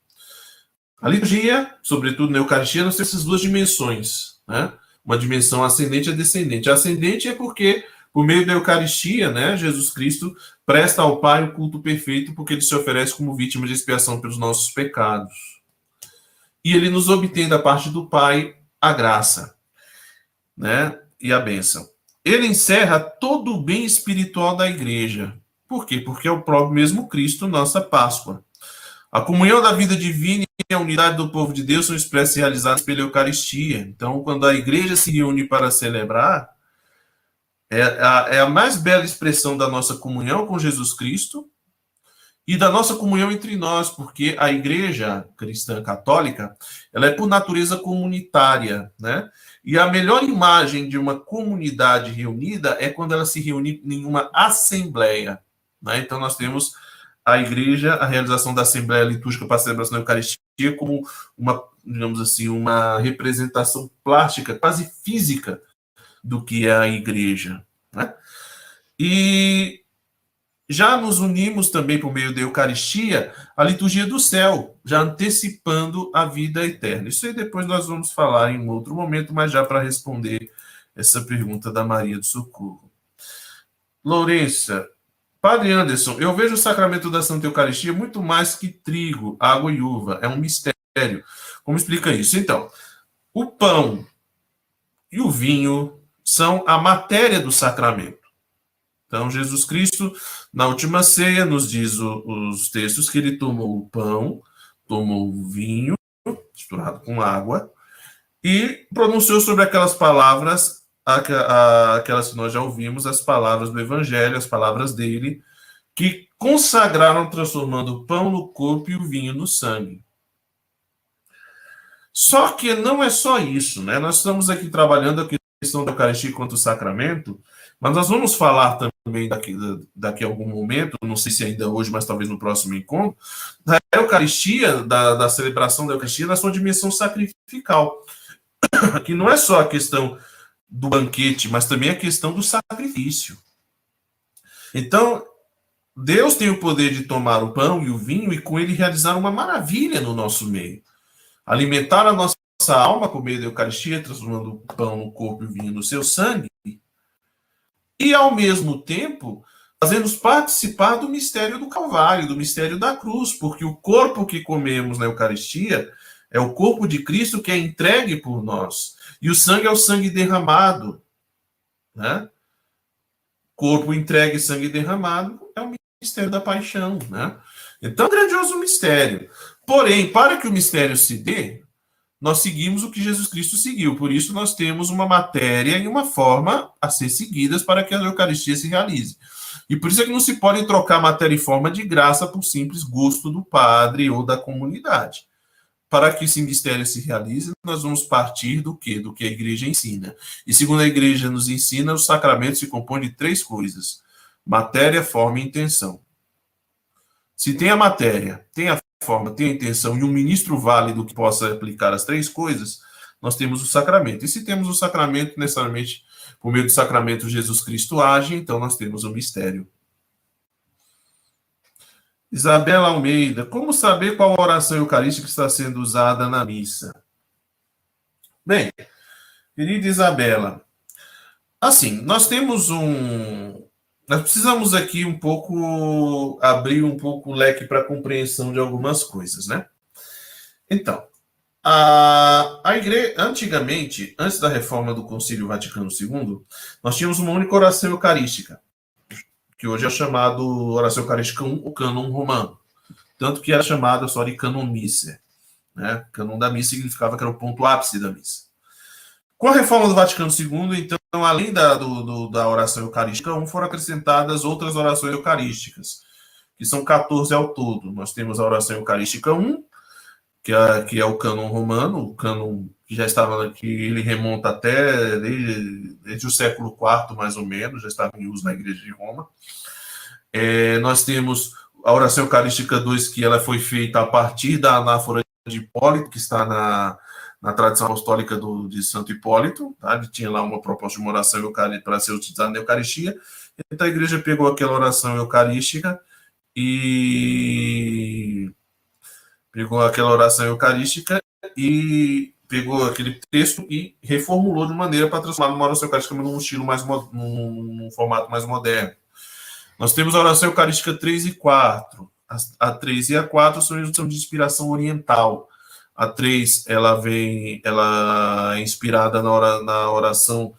A liturgia, sobretudo na Eucaristia, nós temos essas duas dimensões, né? uma dimensão ascendente e descendente. Ascendente é porque, por meio da Eucaristia, né, Jesus Cristo presta ao Pai o culto perfeito, porque ele se oferece como vítima de expiação pelos nossos pecados. E ele nos obtém da parte do Pai a graça, né, e a bênção. Ele encerra todo o bem espiritual da igreja. Por quê? Porque é o próprio mesmo Cristo, nossa Páscoa. A comunhão da vida divina e a unidade do povo de Deus são expressas e realizadas pela Eucaristia. Então, quando a igreja se reúne para celebrar, é a, é a mais bela expressão da nossa comunhão com Jesus Cristo e da nossa comunhão entre nós, porque a igreja cristã católica, ela é por natureza comunitária, né? E a melhor imagem de uma comunidade reunida é quando ela se reúne em uma assembleia, né? Então nós temos a igreja a realização da Assembleia Litúrgica para a celebração da Eucaristia como uma, digamos assim, uma representação plástica, quase física, do que é a igreja. Né? E já nos unimos também por meio da Eucaristia à liturgia do céu, já antecipando a vida eterna. Isso aí depois nós vamos falar em outro momento, mas já para responder essa pergunta da Maria do Socorro. Lourença, Padre Anderson, eu vejo o sacramento da Santa Eucaristia muito mais que trigo, água e uva. É um mistério. Como explica isso? Então, o pão e o vinho são a matéria do sacramento. Então, Jesus Cristo, na última ceia, nos diz o, os textos que ele tomou o pão, tomou o vinho, misturado com água, e pronunciou sobre aquelas palavras, aquelas que nós já ouvimos, as palavras do Evangelho, as palavras dele, que consagraram, transformando o pão no corpo e o vinho no sangue. Só que não é só isso, né? Nós estamos aqui trabalhando a questão da Eucaristia quanto sacramento, mas nós vamos falar também daqui, daqui a algum momento, não sei se ainda hoje, mas talvez no próximo encontro, da Eucaristia, da, da celebração da Eucaristia na sua dimensão sacrificial. *coughs* Que não é só a questão do banquete, mas também a questão do sacrifício. Então, Deus tem o poder de tomar o pão e o vinho e com ele realizar uma maravilha no nosso meio alimentar a nossa alma por meio da Eucaristia, transformando o pão no corpo e o vinho no seu sangue, e ao mesmo tempo fazendo-nos participar do mistério do Calvário, do mistério da cruz, porque o corpo que comemos na Eucaristia é o corpo de Cristo que é entregue por nós, e o sangue é o sangue derramado, né? Corpo entregue, sangue derramado é o mistério da paixão, né? Então, grandioso mistério. Porém, para que o mistério se dê, nós seguimos o que Jesus Cristo seguiu. Por isso, nós temos uma matéria e uma forma a ser seguidas para que a Eucaristia se realize. E por isso é que não se pode trocar matéria e forma de graça por simples gosto do padre ou da comunidade. Para que esse mistério se realize, nós vamos partir do que? Do que a igreja ensina. E segundo a igreja nos ensina, o sacramento se compõe de três coisas: matéria, forma e intenção. Se tem a matéria, tem a forma, tem a intenção e um ministro válido que possa aplicar as três coisas, nós temos o sacramento. E se temos o sacramento, necessariamente, por meio do sacramento, Jesus Cristo age, então nós temos o mistério. Isabela Almeida, como saber qual oração eucarística está sendo usada na missa? Bem, querida Isabela, assim, nós temos um, nós precisamos aqui um pouco abrir um pouco o leque para compreensão de algumas coisas, né? Então, a, a igreja, antigamente, antes da reforma do Concílio Vaticano II, nós tínhamos uma única oração eucarística, que hoje é chamado oração eucarística o cânon romano, tanto que era chamada só de cânon missa, né? Cânon da missa significava que era o ponto ápice da missa. Com a reforma do Vaticano II, então, além da, do, do, da oração eucarística 1, foram acrescentadas outras orações eucarísticas, que são 14 ao todo. Nós temos a oração eucarística 1, que é, que é o cânon romano, o cânon que já estava que ele remonta até desde, desde o século IV, mais ou menos, já estava em uso na Igreja de Roma. É, nós temos a oração eucarística 2, que ela foi feita a partir da anáfora de Hipólito, que está na, na tradição apostólica do, de Santo Hipólito, tá? ele tinha lá uma proposta de uma oração para ser utilizada na Eucaristia, então a igreja pegou aquela oração eucarística e pegou aquela oração eucarística e pegou aquele texto e reformulou de maneira para transformar numa oração eucarística num estilo mais num, num formato mais moderno. Nós temos a oração eucarística 3 e 4. A, a 3 e a 4 são de inspiração oriental. A 3, ela vem, ela é inspirada na, hora, na oração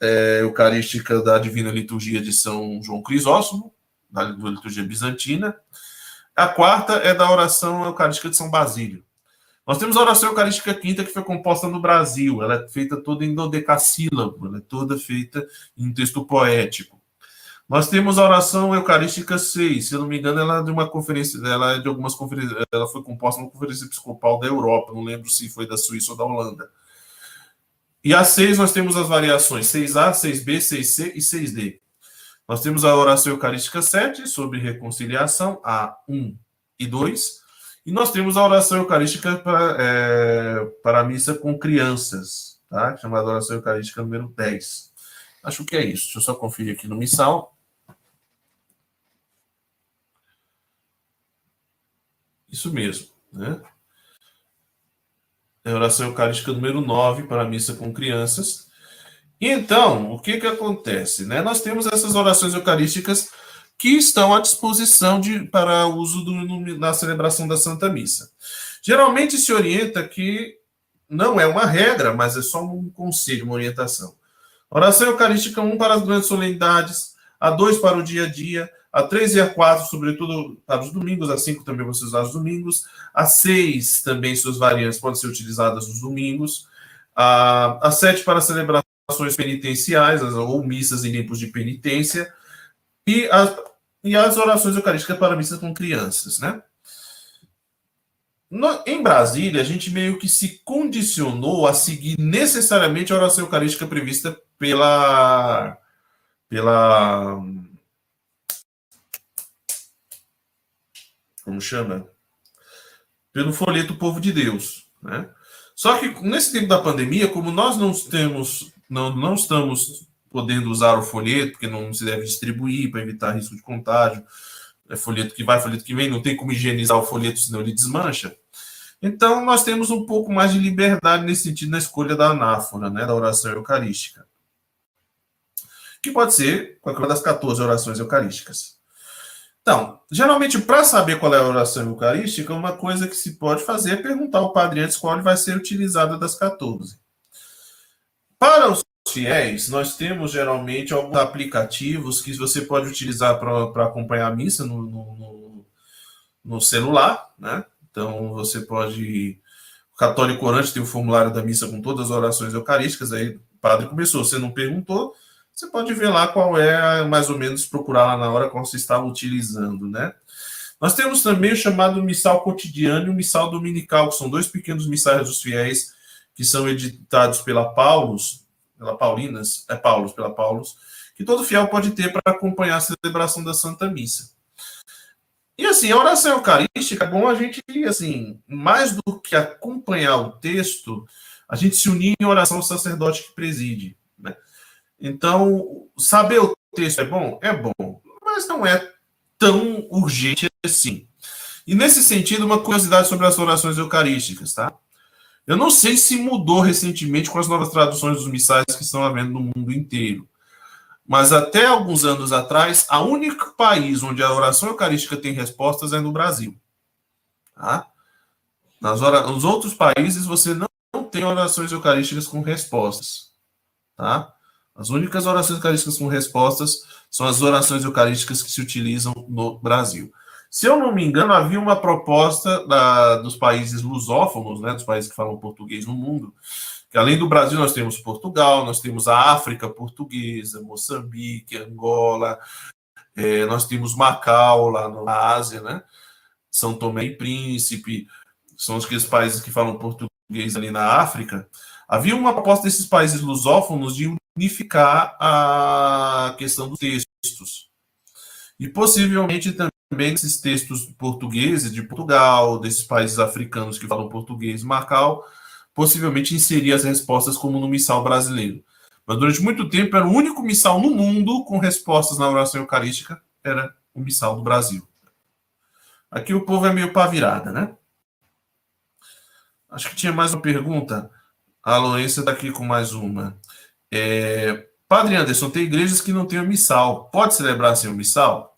é, eucarística da Divina Liturgia de São João Crisóstomo, da liturgia bizantina. A quarta é da oração eucarística de São Basílio. Nós temos a oração eucarística quinta, que foi composta no Brasil. Ela é feita toda em dodecassílabo, ela é toda feita em texto poético. Nós temos a oração eucarística 6, se eu não me engano, ela é de uma conferência, ela é de algumas conferências, ela foi composta numa conferência episcopal da Europa, não lembro se foi da Suíça ou da Holanda. E a 6 nós temos as variações 6A, 6B, 6C e 6D. Nós temos a oração eucarística 7 sobre reconciliação, a 1 e 2. E nós temos a oração eucarística para, é, para a missa com crianças, tá? chamada oração eucarística número 10. Acho que é isso. Deixa eu só conferir aqui no missal. Isso mesmo, né? É a oração eucarística número 9 para a missa com crianças. E então, o que que acontece, né? Nós temos essas orações eucarísticas que estão à disposição de, para uso do, na celebração da Santa Missa. Geralmente se orienta que não é uma regra, mas é só um conselho, uma orientação. Oração Eucarística 1 para as grandes solenidades, a 2 para o dia a dia, a 3 e a 4, sobretudo para os domingos, a 5 também vão ser usadas os domingos, a 6 também suas variantes podem ser utilizadas nos domingos, a, a 7 para celebrações penitenciais, ou missas em tempos de penitência, e, a, e as orações eucarísticas para missas com crianças, né? No, em Brasília, a gente meio que se condicionou a seguir necessariamente a oração eucarística prevista pela. pela. Como chama? Pelo folheto Povo de Deus. Né? Só que nesse tempo da pandemia, como nós não temos, não, não estamos podendo usar o folheto, porque não se deve distribuir para evitar risco de contágio, é folheto que vai, folheto que vem, não tem como higienizar o folheto, senão ele desmancha. Então, nós temos um pouco mais de liberdade nesse sentido na escolha da anáfora, né, da oração eucarística. Que pode ser qualquer uma das 14 orações eucarísticas. Então, geralmente, para saber qual é a oração eucarística, uma coisa que se pode fazer é perguntar ao padre antes qual vai ser utilizada das 14. Para os fiéis, nós temos geralmente alguns aplicativos que você pode utilizar para acompanhar a missa no, no, no celular, né? Então, você pode. O Católico Orante tem o formulário da missa com todas as orações eucarísticas. Aí, o padre começou, você não perguntou, você pode ver lá qual é, mais ou menos, procurar lá na hora qual você estava utilizando, né? Nós temos também o chamado missal cotidiano e o missal dominical, que são dois pequenos missais dos fiéis que são editados pela Paulus, pela Paulinas, é Paulus, pela Paulus, que todo fiel pode ter para acompanhar a celebração da Santa Missa. E assim, a oração eucarística é bom a gente, assim, mais do que acompanhar o texto, a gente se unir em oração ao sacerdote que preside. Então, saber o texto é bom? É bom, mas não é tão urgente assim. E nesse sentido, uma curiosidade sobre as orações eucarísticas, tá? Eu não sei se mudou recentemente com as novas traduções dos missais que estão havendo no mundo inteiro. Mas até alguns anos atrás, a único país onde a oração eucarística tem respostas é no Brasil. Tá? Nas ora... Nos outros países, você não tem orações eucarísticas com respostas. Tá? As únicas orações eucarísticas com respostas são as orações eucarísticas que se utilizam no Brasil. Se eu não me engano, havia uma proposta da, dos países lusófonos, né, dos países que falam português no mundo, que além do Brasil, nós temos Portugal, nós temos a África portuguesa, Moçambique, Angola, é, nós temos Macau, lá na Ásia, né? São Tomé e Príncipe, são aqueles países que falam português ali na África. Havia uma proposta desses países lusófonos de unificar a questão dos textos. E possivelmente também esses textos portugueses de Portugal, desses países africanos que falam português, Macau, possivelmente inserir as respostas como no missal brasileiro. Mas durante muito tempo era o único missal no mundo com respostas na oração eucarística, era o missal do Brasil. Aqui o povo é meio pá virada, né? Acho que tinha mais uma pergunta. A Aloência está aqui com mais uma. É, Padre Anderson, tem igrejas que não têm o missal. Pode celebrar sem o missal?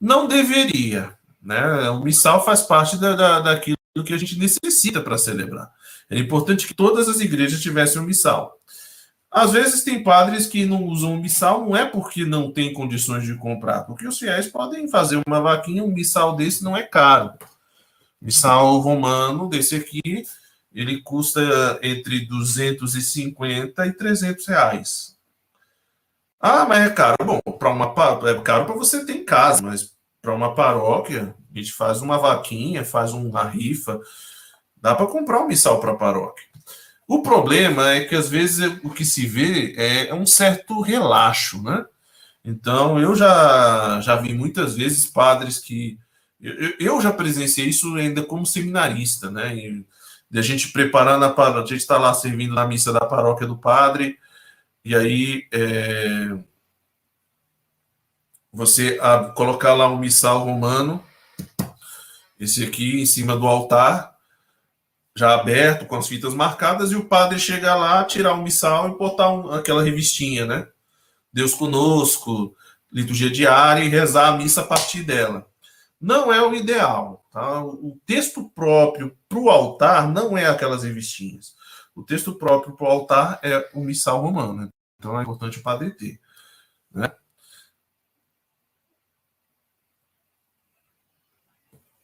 Não deveria. Né? O missal faz parte da, da, daquilo que a gente necessita para celebrar. Era importante que todas as igrejas tivessem um missal. Às vezes tem padres que não usam o missal, não é porque não tem condições de comprar, porque os fiéis podem fazer uma vaquinha, um missal desse não é caro. Missal romano desse aqui, ele custa entre 250 e 300 reais. Ah, mas é caro. Bom, para uma é caro para você ter em casa, mas para uma paróquia, a gente faz uma vaquinha, faz uma rifa, Dá para comprar um missal para a paróquia. O problema é que às vezes o que se vê é um certo relaxo, né? Então eu já, já vi muitas vezes padres que. Eu, eu já presenciei isso ainda como seminarista, né? E, de a gente preparando a paróquia, a gente está lá servindo na missa da paróquia do padre, e aí é, você a, colocar lá um missal romano Esse aqui em cima do altar, já aberto, com as fitas marcadas, e o padre chega lá, tirar um missal e botar um, aquela revistinha, né? Deus conosco, liturgia diária e rezar a missa a partir dela. Não é o ideal. Tá? O texto próprio para o altar não é aquelas revistinhas. O texto próprio para o altar é o missal romano. Né? Então é importante o padre ter. Né?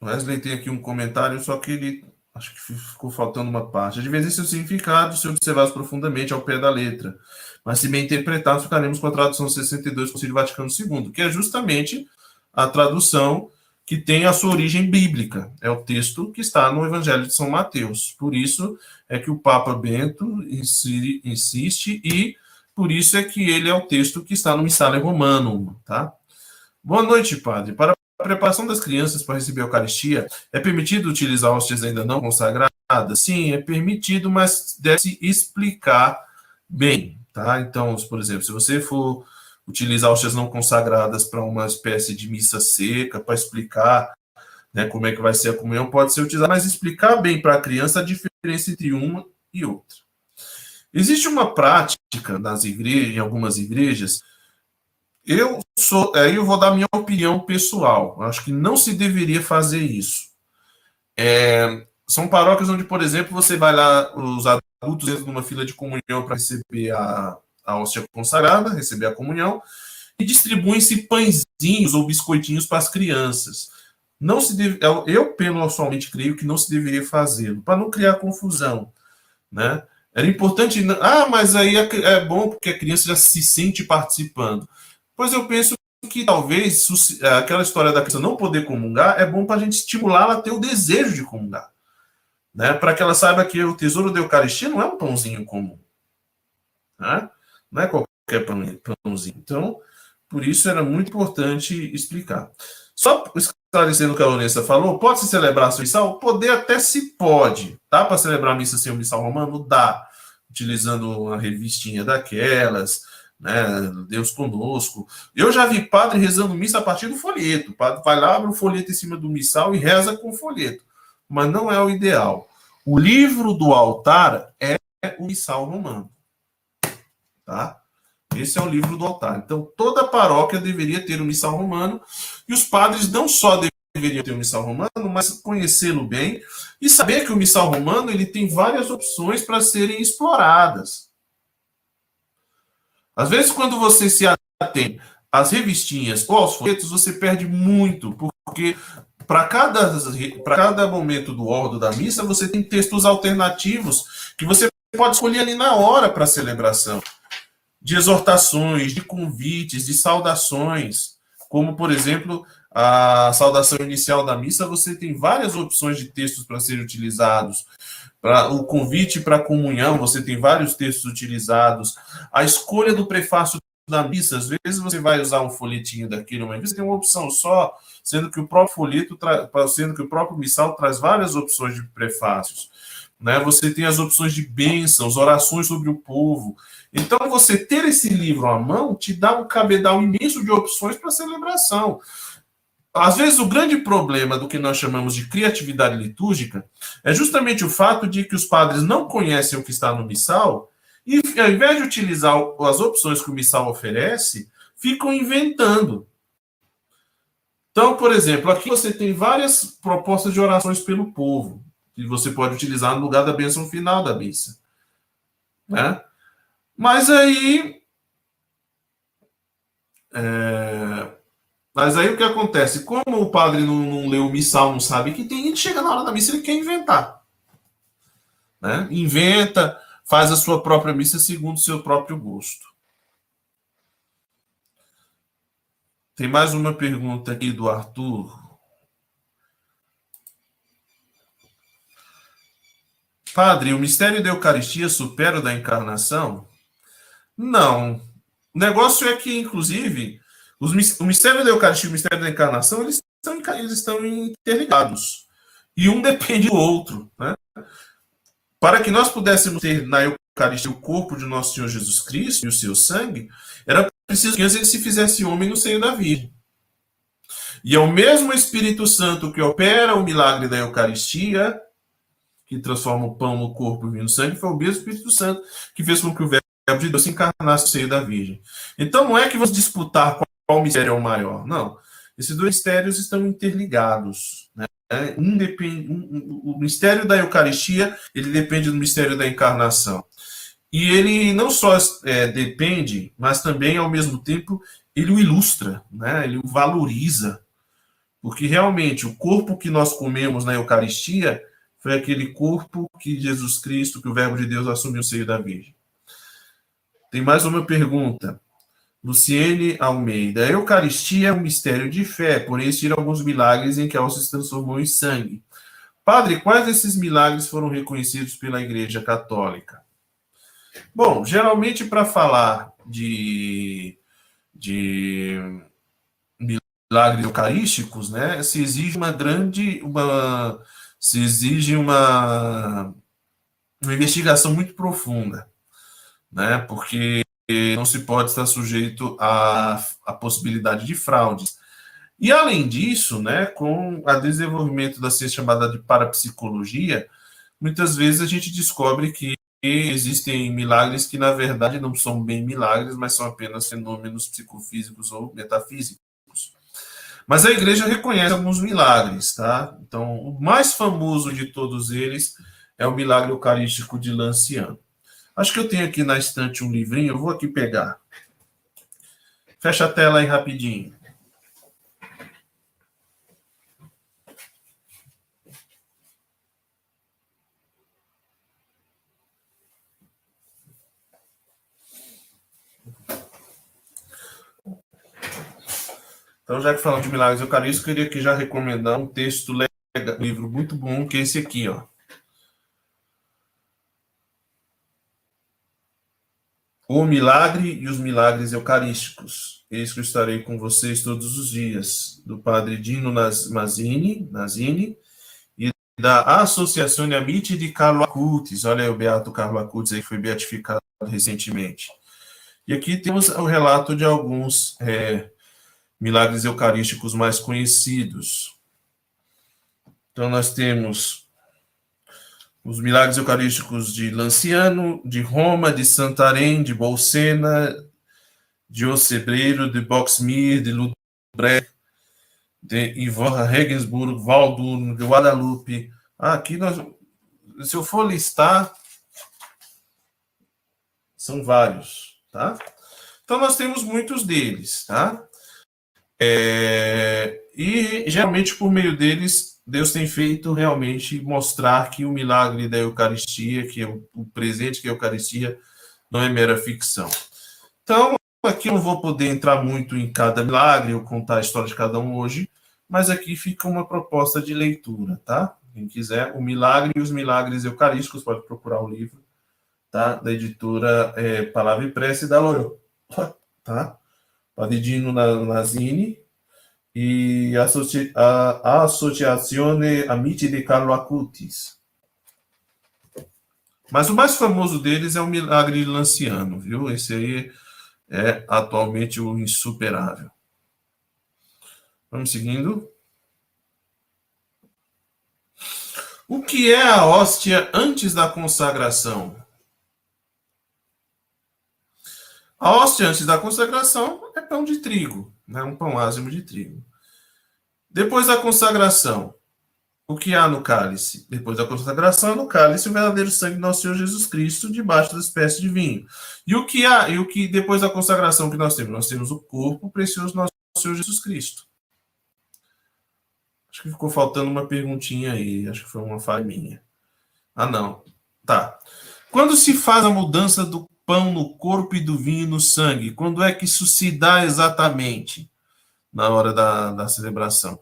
Wesley tem aqui um comentário, só que ele acho que ficou faltando uma parte. De vez em seu significado, se observados profundamente ao pé da letra, mas se bem interpretados, ficaremos com a tradução 62 do Concílio Vaticano II, que é justamente a tradução que tem a sua origem bíblica. É o texto que está no Evangelho de São Mateus. Por isso é que o Papa Bento insiste e por isso é que ele é o texto que está no Missale Romano, tá? Boa noite, padre. Para a preparação das crianças para receber a Eucaristia, é permitido utilizar hóstias ainda não consagradas? Sim, é permitido, mas deve-se explicar bem, tá? Então, por exemplo, se você for utilizar hóstias não consagradas para uma espécie de missa seca, para explicar né, como é que vai ser a comunhão, pode ser utilizado, mas explicar bem para a criança a diferença entre uma e outra. Existe uma prática nas igrejas, em algumas igrejas, eu sou, aí eu vou dar minha opinião pessoal. Acho que não se deveria fazer isso. É, são paróquias onde, por exemplo, você vai lá, os adultos entram numa fila de comunhão para receber a, a hóstia consagrada, receber a comunhão, e distribuem-se pãezinhos ou biscoitinhos para as crianças. Não se deve, eu, pessoalmente, creio que não se deveria fazê-lo, para não criar confusão. Né? Era importante. Ah, mas aí é, é bom porque a criança já se sente participando. Pois eu penso que talvez aquela história da criança não poder comungar é bom para a gente estimular ela a ter o desejo de comungar. Né? Para que ela saiba que o tesouro da Eucaristia não é um pãozinho comum. Né? Não é qualquer pãozinho. Então, por isso era muito importante explicar. Só esclarecendo o que a Lourença falou, pode se celebrar a missal? Poder até se pode. Dá para celebrar a missa sem o missal romano? Dá. Utilizando uma revistinha daquelas, né? Deus conosco. Eu já vi padre rezando missa a partir do folheto. O padre vai lá, abre o folheto em cima do missal e reza com o folheto. Mas não é o ideal. O livro do altar é o missal romano. Tá? Esse é o livro do altar. Então, toda paróquia deveria ter o um missal romano, e os padres não só deveriam ter o um missal romano, mas conhecê-lo bem e saber que o missal romano ele tem várias opções para serem exploradas. Às vezes, quando você se atém às revistinhas ou aos folhetos, você perde muito, porque para cada, cada momento do ordo da missa, você tem textos alternativos que você pode escolher ali na hora para a celebração. De exortações, de convites, de saudações, como, por exemplo, a saudação inicial da missa, você tem várias opções de textos para serem utilizados. Para o convite para a comunhão, você tem vários textos utilizados. A escolha do prefácio da missa, às vezes você vai usar um folhetinho daquilo, mas você tem uma opção só, sendo que o próprio folheto, sendo que o próprio missal traz várias opções de prefácios. Né? Você tem as opções de bênçãos, orações sobre o povo. Então, você ter esse livro à mão te dá um cabedal imenso de opções para celebração. Às vezes, o grande problema do que nós chamamos de criatividade litúrgica é justamente o fato de que os padres não conhecem o que está no missal e, ao invés de utilizar as opções que o missal oferece, ficam inventando. Então, por exemplo, aqui você tem várias propostas de orações pelo povo, que você pode utilizar no lugar da bênção final da missa. Né? Mas aí. É, mas aí o que acontece? Como o padre não, não leu o missal, não sabe que tem, ele chega na hora da missa ele quer inventar. Né? Inventa, faz a sua própria missa segundo o seu próprio gosto. Tem mais uma pergunta aqui do Arthur. Padre, o mistério da Eucaristia supera o da encarnação? Não. O negócio é que, inclusive, os, o mistério da Eucaristia e o mistério da encarnação, eles estão, eles estão interligados. E um *laughs* depende do outro. Né? Para que nós pudéssemos ter na Eucaristia o corpo de nosso Senhor Jesus Cristo e o seu sangue, era preciso que antes ele se fizesse homem no seio da Virgem. E é o mesmo Espírito Santo que opera o milagre da Eucaristia, que transforma o pão no corpo e no sangue, foi o mesmo Espírito Santo que fez com que o Verbo de Deus se encarnasse no seio da Virgem. Então não é que vamos disputar qual mistério é o maior, não. Esses dois mistérios estão interligados. Né? Um depende, um, o mistério da Eucaristia ele depende do mistério da encarnação. E ele não só é, depende, mas também, ao mesmo tempo, ele o ilustra, né? ele o valoriza. Porque realmente o corpo que nós comemos na Eucaristia foi aquele corpo que Jesus Cristo, que o Verbo de Deus assumiu o seio da Virgem. Tem mais uma pergunta. Luciene Almeida. A Eucaristia é um mistério de fé, porém existiram alguns milagres em que ela se transformou em sangue. Padre, quais desses milagres foram reconhecidos pela Igreja Católica? Bom, geralmente para falar de, de milagres eucarísticos, né, se exige uma grande, uma, se exige uma, uma investigação muito profunda né? Porque não se pode estar sujeito à, à possibilidade de fraudes. E além disso, né, com o desenvolvimento da ciência chamada de parapsicologia, muitas vezes a gente descobre que existem milagres que na verdade não são bem milagres, mas são apenas fenômenos psicofísicos ou metafísicos. Mas a igreja reconhece alguns milagres, tá? Então, o mais famoso de todos eles é o milagre eucarístico de Lanciano. Acho que eu tenho aqui na estante um livrinho, eu vou aqui pegar. Fecha a tela aí rapidinho. Então, já que falamos de milagres eucarísticos, eu queria aqui já recomendar um texto legal, um livro muito bom, que é esse aqui, ó. O milagre e os milagres eucarísticos. Eis que eu estarei com vocês todos os dias, do padre Dino Nazini, Nazini e da Associação Amite de Carlo Acutis. Olha aí o Beato Carlo Acutis aí que foi beatificado recentemente. E aqui temos o relato de alguns é, milagres eucarísticos mais conhecidos. Então, nós temos os milagres eucarísticos de Lanciano, de Roma, de Santarém, de Bolsena, de Ocebreiro, de Boxmir, de Ludbrecht, de Ivorra, Regensburg, Valdurno, de Guadalupe. Ah, aqui nós, se eu for listar, são vários, tá? Então nós temos muitos deles, tá? É, e geralmente por meio deles Deus tem feito realmente mostrar que o milagre da Eucaristia, que é o presente que é a Eucaristia, não é mera ficção. Então, aqui eu não vou poder entrar muito em cada milagre ou contar a história de cada um hoje, mas aqui fica uma proposta de leitura, tá? Quem quiser, o Milagre e os Milagres Eucarísticos, pode procurar o livro, tá? Da editora é, Palavra e Prece da Loyola, tá? Padre Dino Nazini, e a, Associazione Amici di Carlo Acutis. Mas o mais famoso deles é o Milagre Lanciano, viu? Esse aí é atualmente o insuperável. Vamos seguindo. O que é a hóstia antes da consagração? A hóstia antes da consagração é pão de trigo né? um pão ázimo de trigo. Depois da consagração, o que há no cálice? Depois da consagração, no cálice, o verdadeiro sangue do nosso Senhor Jesus Cristo, debaixo da espécie de vinho. E o que há, e o que depois da consagração que nós temos? Nós temos o corpo precioso do nosso Senhor Jesus Cristo. Acho que ficou faltando uma perguntinha aí, acho que foi uma falha minha. Ah, não. Tá. Quando se faz a mudança do pão no corpo e do vinho no sangue. Quando é que isso se dá exatamente? Na hora da, da celebração.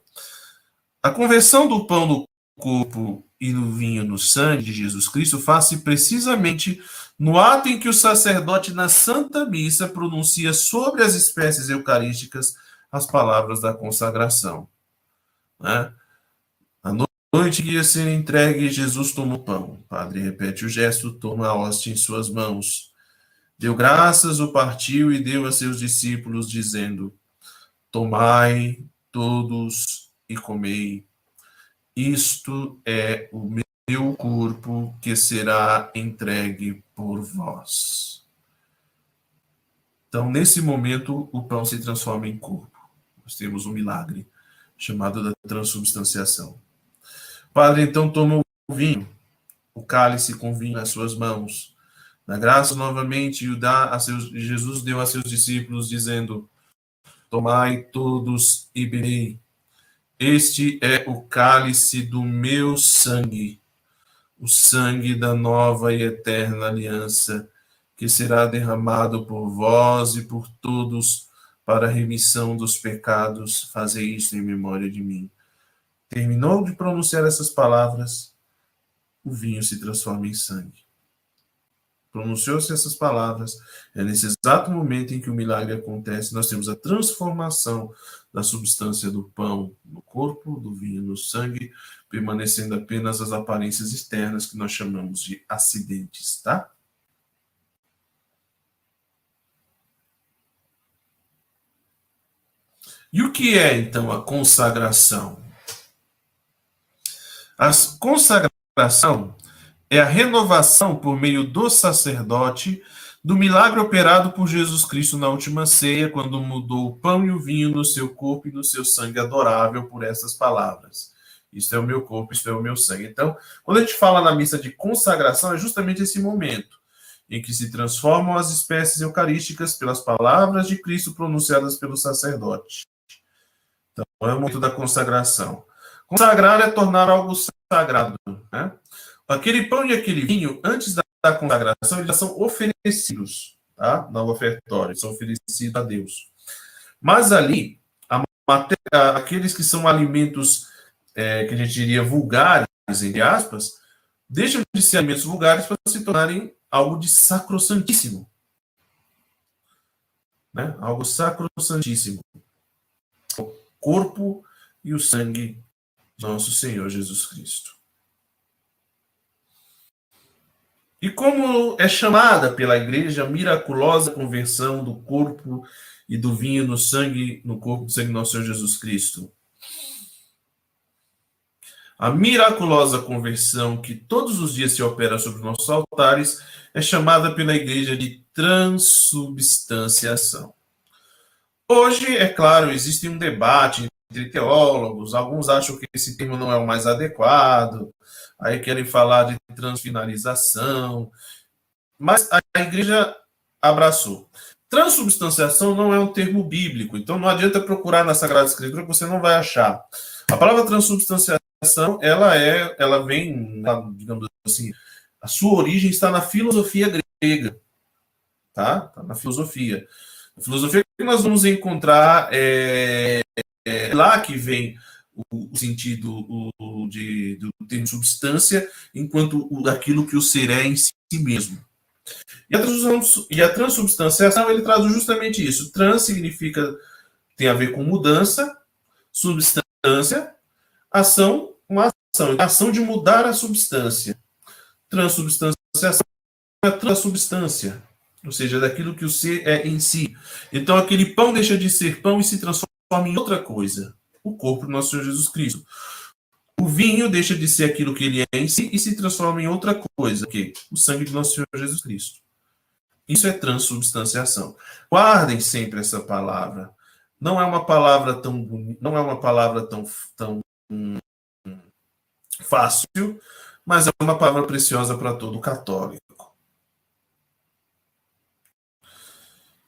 A conversão do pão no corpo e no vinho no sangue de Jesus Cristo faz-se precisamente no ato em que o sacerdote na Santa Missa pronuncia sobre as espécies eucarísticas as palavras da consagração. Né? A noite que ia ser entregue, Jesus toma o pão. O padre repete o gesto, toma a hóstia em suas mãos. Deu graças, o partiu e deu a seus discípulos, dizendo: Tomai, todos e comei. Isto é o meu corpo que será entregue por vós. Então, nesse momento, o pão se transforma em corpo. Nós temos um milagre chamado da transubstanciação. O padre então toma o vinho, o cálice com vinho nas suas mãos. Na graça, novamente, seus, Jesus deu a seus discípulos, dizendo: Tomai todos e bebei. Este é o cálice do meu sangue, o sangue da nova e eterna aliança, que será derramado por vós e por todos para a remissão dos pecados. Fazei isso em memória de mim. Terminou de pronunciar essas palavras, o vinho se transforma em sangue. Pronunciou-se essas palavras, é nesse exato momento em que o milagre acontece, nós temos a transformação da substância do pão no corpo, do vinho no sangue, permanecendo apenas as aparências externas que nós chamamos de acidentes, tá? E o que é então a consagração? A consagração é a renovação por meio do sacerdote do milagre operado por Jesus Cristo na última ceia, quando mudou o pão e o vinho no seu corpo e no seu sangue adorável por essas palavras. Isto é o meu corpo, isto é o meu sangue. Então, quando a gente fala na missa de consagração, é justamente esse momento em que se transformam as espécies eucarísticas pelas palavras de Cristo pronunciadas pelo sacerdote. Então, é o momento da consagração. Consagrar é tornar algo sagrado. Né? Aquele pão e aquele vinho, antes da consagração, eles já são oferecidos, tá? No ofertório, são oferecidos a Deus. Mas ali, aqueles que são alimentos é, que a gente diria vulgares, entre aspas, deixam de ser alimentos vulgares para se tornarem algo de sacrossantíssimo. Né? Algo sacrossantíssimo. O corpo e o sangue de nosso Senhor Jesus Cristo. E como é chamada pela igreja a miraculosa conversão do corpo e do vinho no sangue, no corpo do sangue do nosso Senhor Jesus Cristo? A miraculosa conversão que todos os dias se opera sobre os nossos altares é chamada pela igreja de transubstanciação. Hoje, é claro, existe um debate entre teólogos, alguns acham que esse termo não é o mais adequado, aí querem falar de transfinalização, mas a igreja abraçou. Transubstanciação não é um termo bíblico, então não adianta procurar na Sagrada Escritura que você não vai achar. A palavra transubstanciação, ela é, ela vem, digamos assim, a sua origem está na filosofia grega, tá? tá na filosofia. A filosofia que nós vamos encontrar é, é lá que vem o, sentido o, de, do termo substância, enquanto o, aquilo que o ser é em si mesmo. E a, e a transubstanciação ele traz justamente isso. Trans significa tem a ver com mudança, substância, ação, uma ação, ação de mudar a substância. Transubstanciação é a transubstância, ou seja, daquilo que o ser é em si. Então aquele pão deixa de ser pão e se transforma em outra coisa o corpo do nosso Senhor Jesus Cristo. O vinho deixa de ser aquilo que ele é em si e se transforma em outra coisa, que o sangue de nosso Senhor Jesus Cristo. Isso é transubstanciação. Guardem sempre essa palavra. Não é uma palavra tão não é uma palavra tão tão fácil, mas é uma palavra preciosa para todo católico.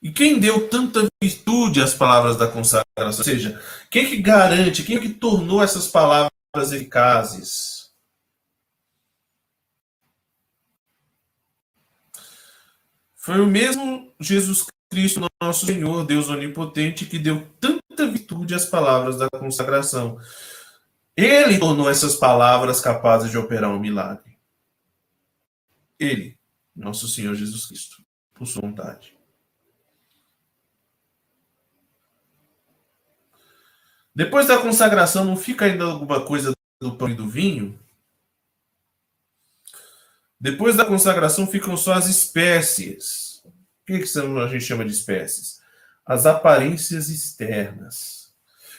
E quem deu tanta virtude às palavras da consagração? Ou seja, quem é que garante, quem é que tornou essas palavras eficazes? Foi o mesmo Jesus Cristo, nosso Senhor, Deus Onipotente, que deu tanta virtude às palavras da consagração. Ele tornou essas palavras capazes de operar um milagre. Ele, nosso Senhor Jesus Cristo, por sua vontade. Depois da consagração, não fica ainda alguma coisa do pão e do vinho? Depois da consagração ficam só as espécies. O que, que a gente chama de espécies? As aparências externas.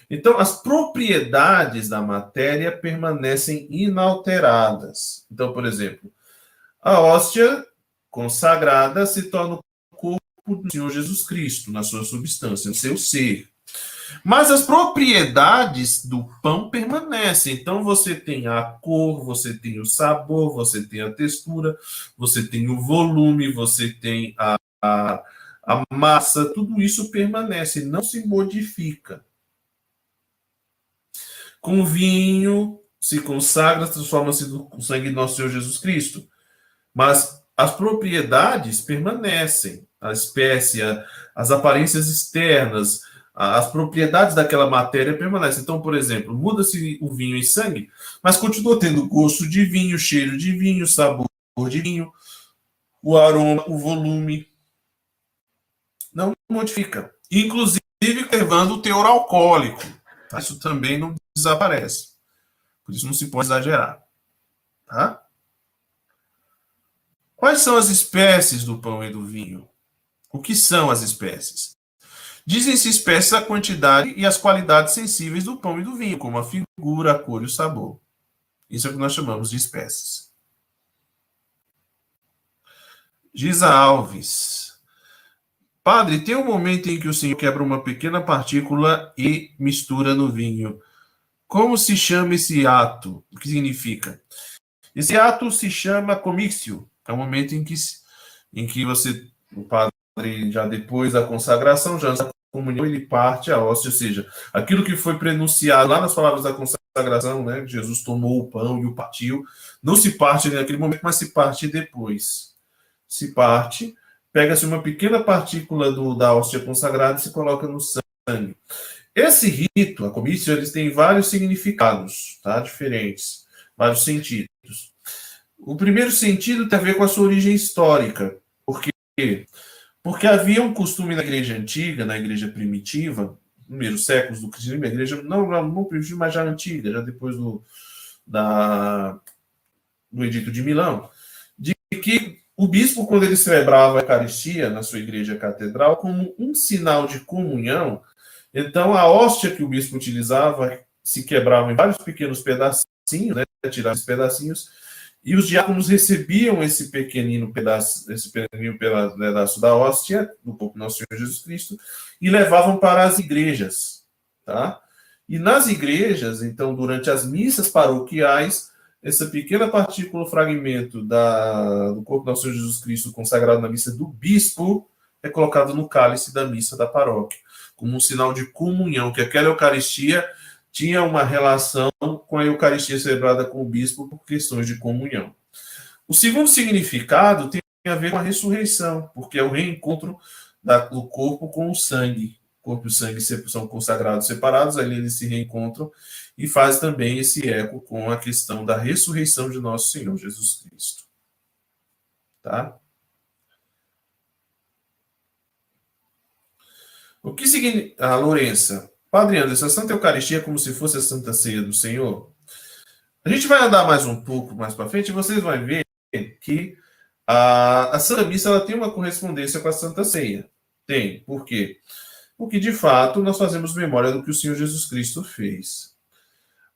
Então, as propriedades da matéria permanecem inalteradas. Então, por exemplo, a hóstia consagrada se torna o corpo do Senhor Jesus Cristo, na sua substância, no seu ser. Mas as propriedades do pão permanecem. Então você tem a cor, você tem o sabor, você tem a textura, você tem o volume, você tem a, a, a massa, tudo isso permanece, não se modifica. Com vinho se consagra, transforma-se no sangue do nosso Senhor Jesus Cristo. Mas as propriedades permanecem, a espécie, as aparências externas, as propriedades daquela matéria permanecem. Então, por exemplo, muda-se o vinho em sangue, mas continua tendo gosto de vinho, cheiro de vinho, sabor de vinho, o aroma, o volume. Não modifica. Inclusive, levando o teor alcoólico. Isso também não desaparece. Por isso não se pode exagerar. Tá? Quais são as espécies do pão e do vinho? O que são as espécies? Dizem-se espécies a quantidade e as qualidades sensíveis do pão e do vinho, como a figura, a cor e o sabor. Isso é o que nós chamamos de espécies. Giza Alves. Padre, tem um momento em que o Senhor quebra uma pequena partícula e mistura no vinho. Como se chama esse ato? O que significa? Esse ato se chama comício. É o momento em que, em que você, o padre, já depois da consagração, já comunhão ele parte a hóstia, ou seja, aquilo que foi prenunciado lá nas palavras da consagração, né? Jesus tomou o pão e o partiu, não se parte naquele momento, mas se parte depois. Se parte, pega-se uma pequena partícula do, da hóstia consagrada e se coloca no sangue. Esse rito, a comício, eles têm vários significados, tá? Diferentes, vários sentidos. O primeiro sentido tem a ver com a sua origem histórica, porque porque havia um costume na igreja antiga, na igreja primitiva, primeiros séculos do cristianismo, a igreja não, não, não primitiva, mas já antiga, já depois do, da, do Edito de Milão, de que o bispo, quando ele celebrava a Eucaristia na sua igreja catedral, como um sinal de comunhão, então a hóstia que o bispo utilizava se quebrava em vários pequenos pedacinhos, né, tirava esses pedacinhos, e os diáconos recebiam esse pequenino pedaço, esse pequenino pedaço da hóstia do corpo nosso Senhor Jesus Cristo e levavam para as igrejas, tá? E nas igrejas, então, durante as missas paroquiais, essa pequena partícula, fragmento da, do corpo nosso Senhor Jesus Cristo consagrado na missa do bispo é colocado no cálice da missa da paróquia, como um sinal de comunhão, que aquela Eucaristia tinha uma relação com a Eucaristia celebrada com o bispo por questões de comunhão. O segundo significado tem a ver com a ressurreição, porque é o reencontro do corpo com o sangue. O corpo e o sangue são consagrados separados, ali eles se reencontram e faz também esse eco com a questão da ressurreição de nosso Senhor Jesus Cristo. Tá? O que significa. A ah, Lourença, Padre Anderson, a Santa Eucaristia é como se fosse a Santa Ceia do Senhor? A gente vai andar mais um pouco mais para frente e vocês vão ver que a, a Santa Missa ela tem uma correspondência com a Santa Ceia. Tem. Por quê? Porque, de fato, nós fazemos memória do que o Senhor Jesus Cristo fez.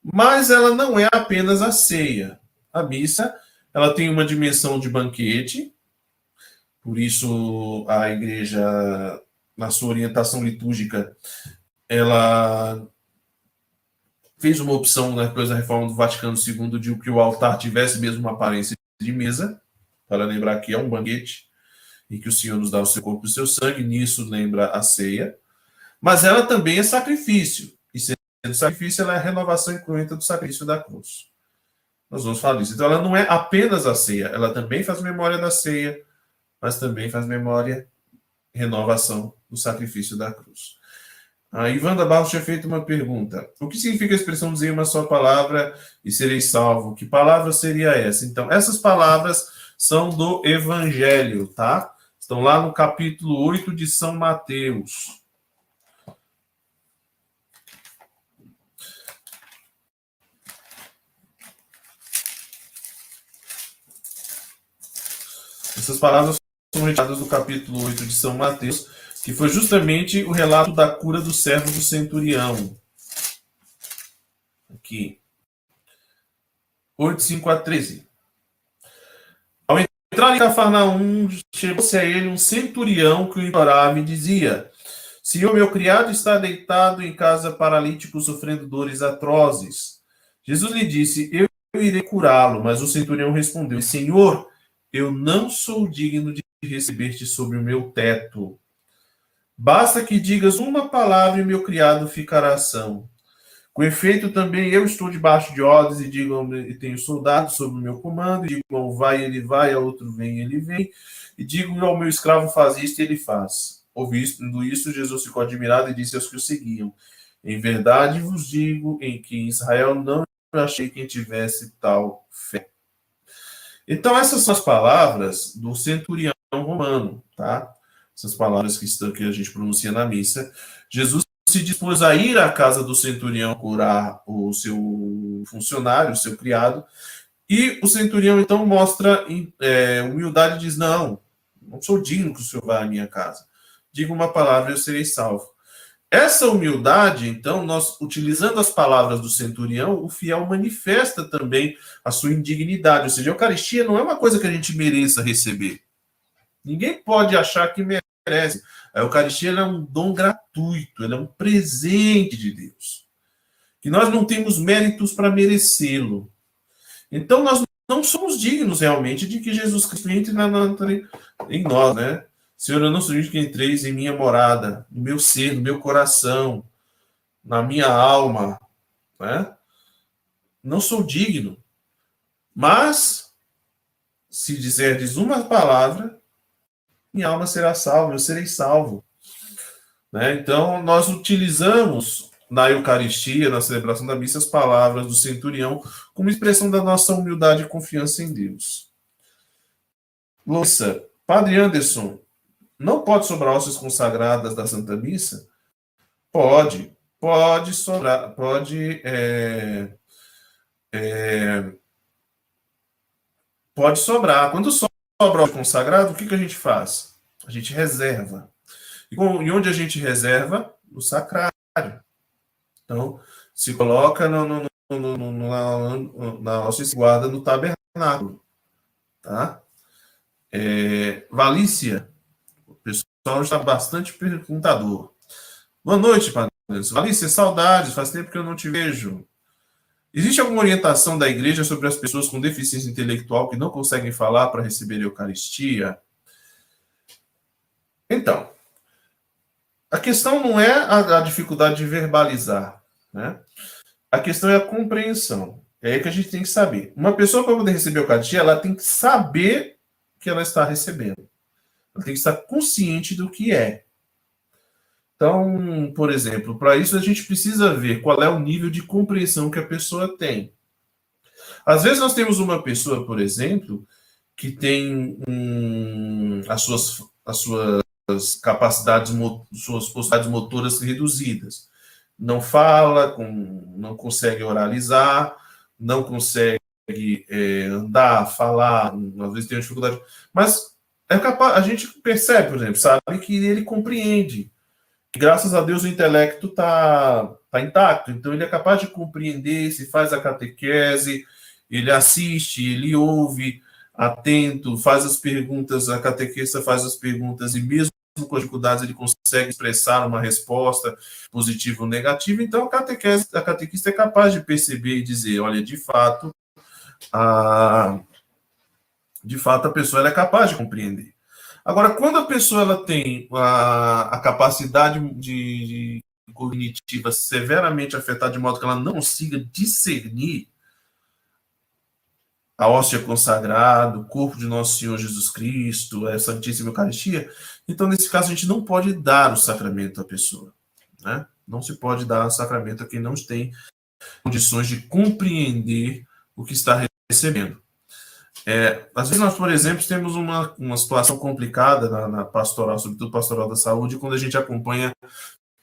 Mas ela não é apenas a ceia. A missa ela tem uma dimensão de banquete, por isso a igreja, na sua orientação litúrgica, ela fez uma opção né, depois da reforma do Vaticano II de que o altar tivesse mesmo uma aparência de mesa, para lembrar que é um banquete e que o Senhor nos dá o seu corpo e o seu sangue, nisso lembra a ceia, mas ela também é sacrifício, e sendo sacrifício, ela é a renovação incluinte do sacrifício da cruz. Nós vamos falar disso. Então, ela não é apenas a ceia, ela também faz memória da ceia, mas também faz memória, renovação do sacrifício da cruz. A Ivanda Barros tinha feito uma pergunta. O que significa a expressão dizer uma só palavra e serei salvo? Que palavra seria essa? Então, essas palavras são do Evangelho, tá? Estão lá no capítulo 8 de São Mateus. Essas palavras são retiradas do capítulo 8 de São Mateus que foi justamente o relato da cura do servo do centurião. aqui. 8, 5 a 13. Ao entrar em Cafarnaum, chegou-se a ele um centurião que o implorava e dizia: Senhor, meu criado está deitado em casa paralítico, sofrendo dores atrozes. Jesus lhe disse: Eu irei curá-lo. Mas o centurião respondeu: Senhor, eu não sou digno de receber-te sobre o meu teto. Basta que digas uma palavra e meu criado ficará são. Com efeito, também eu estou debaixo de ordens e digo e tenho soldados sob o meu comando, e digo ao vai, ele vai, ao outro vem, ele vem, e digo ao meu escravo faz isto e ele faz. Ouvindo isso, Jesus ficou admirado e disse aos que o seguiam: Em verdade vos digo em que em Israel não achei quem tivesse tal fé. Então, essas são as palavras do centurião romano, tá? Essas palavras que, estão, que a gente pronuncia na missa. Jesus se dispôs a ir à casa do centurião curar o seu funcionário, o seu criado, e o centurião então mostra é, humildade e diz: Não, não sou digno que o senhor vá à minha casa. Diga uma palavra e eu serei salvo. Essa humildade, então, nós utilizando as palavras do centurião, o fiel manifesta também a sua indignidade. Ou seja, a Eucaristia não é uma coisa que a gente mereça receber. Ninguém pode achar que merece. A Eucaristia é um dom gratuito, ela é um presente de Deus. Que nós não temos méritos para merecê-lo. Então, nós não somos dignos realmente de que Jesus Cristo entre na, na, em nós, né? Senhor, eu não sou digno que entreis em minha morada, no meu ser, no meu coração, na minha alma, né? Não sou digno. Mas, se dizerdes uma palavra, minha alma será salva, eu serei salvo. Né? Então, nós utilizamos na Eucaristia, na celebração da missa, as palavras do centurião como expressão da nossa humildade e confiança em Deus. Louça, Padre Anderson, não pode sobrar hóstias consagradas da Santa Missa? Pode, pode sobrar, pode. É, é, pode sobrar. Quando sobra o consagrado, o que, que a gente faz? A gente reserva. E, onde a gente reserva? No sacrário. Então, se coloca no, no, no, no na, se guarda no tabernáculo. Tá? É, Valícia, pessoal está bastante perguntador. Boa noite, Padre. Alice, saudades, faz tempo que eu não te vejo. Existe alguma orientação da igreja sobre as pessoas com deficiência intelectual que não conseguem falar para receber a Eucaristia? Então, a questão não é a, a, dificuldade de verbalizar, né? A questão é a compreensão. É aí que a gente tem que saber. Uma pessoa, para poder receber a Eucaristia, ela tem que saber que ela está recebendo. Ela tem que estar consciente do que é. Então, por exemplo, para isso a gente precisa ver qual é o nível de compreensão que a pessoa tem. Às vezes nós temos uma pessoa, por exemplo, que tem as, suas, as suas capacidades, suas possibilidades motoras reduzidas. Não fala, com, não consegue oralizar, não consegue é, andar, falar, às vezes tem dificuldade. Mas é capaz, a gente percebe, por exemplo, sabe que ele compreende. Graças a Deus o intelecto está tá intacto, então ele é capaz de compreender, se faz a catequese, ele assiste, ele ouve, atento, faz as perguntas, a catequista faz as perguntas e mesmo com dificuldades ele consegue expressar uma resposta positiva ou negativa, então a, catequese, a catequista é capaz de perceber e dizer, olha, de fato, a, de fato, a pessoa é capaz de compreender. Agora, quando a pessoa ela tem a, a capacidade de, de cognitiva severamente afetada, de modo que ela não consiga discernir a hóstia consagrada, o corpo de nosso Senhor Jesus Cristo, a Santíssima Eucaristia, então, nesse caso, a gente não pode dar o sacramento à pessoa. Né? Não se pode dar o sacramento a quem não tem condições de compreender o que está recebendo. É, às vezes nós, por exemplo, temos uma, uma situação complicada na, na, pastoral, sobretudo pastoral da saúde, quando a gente acompanha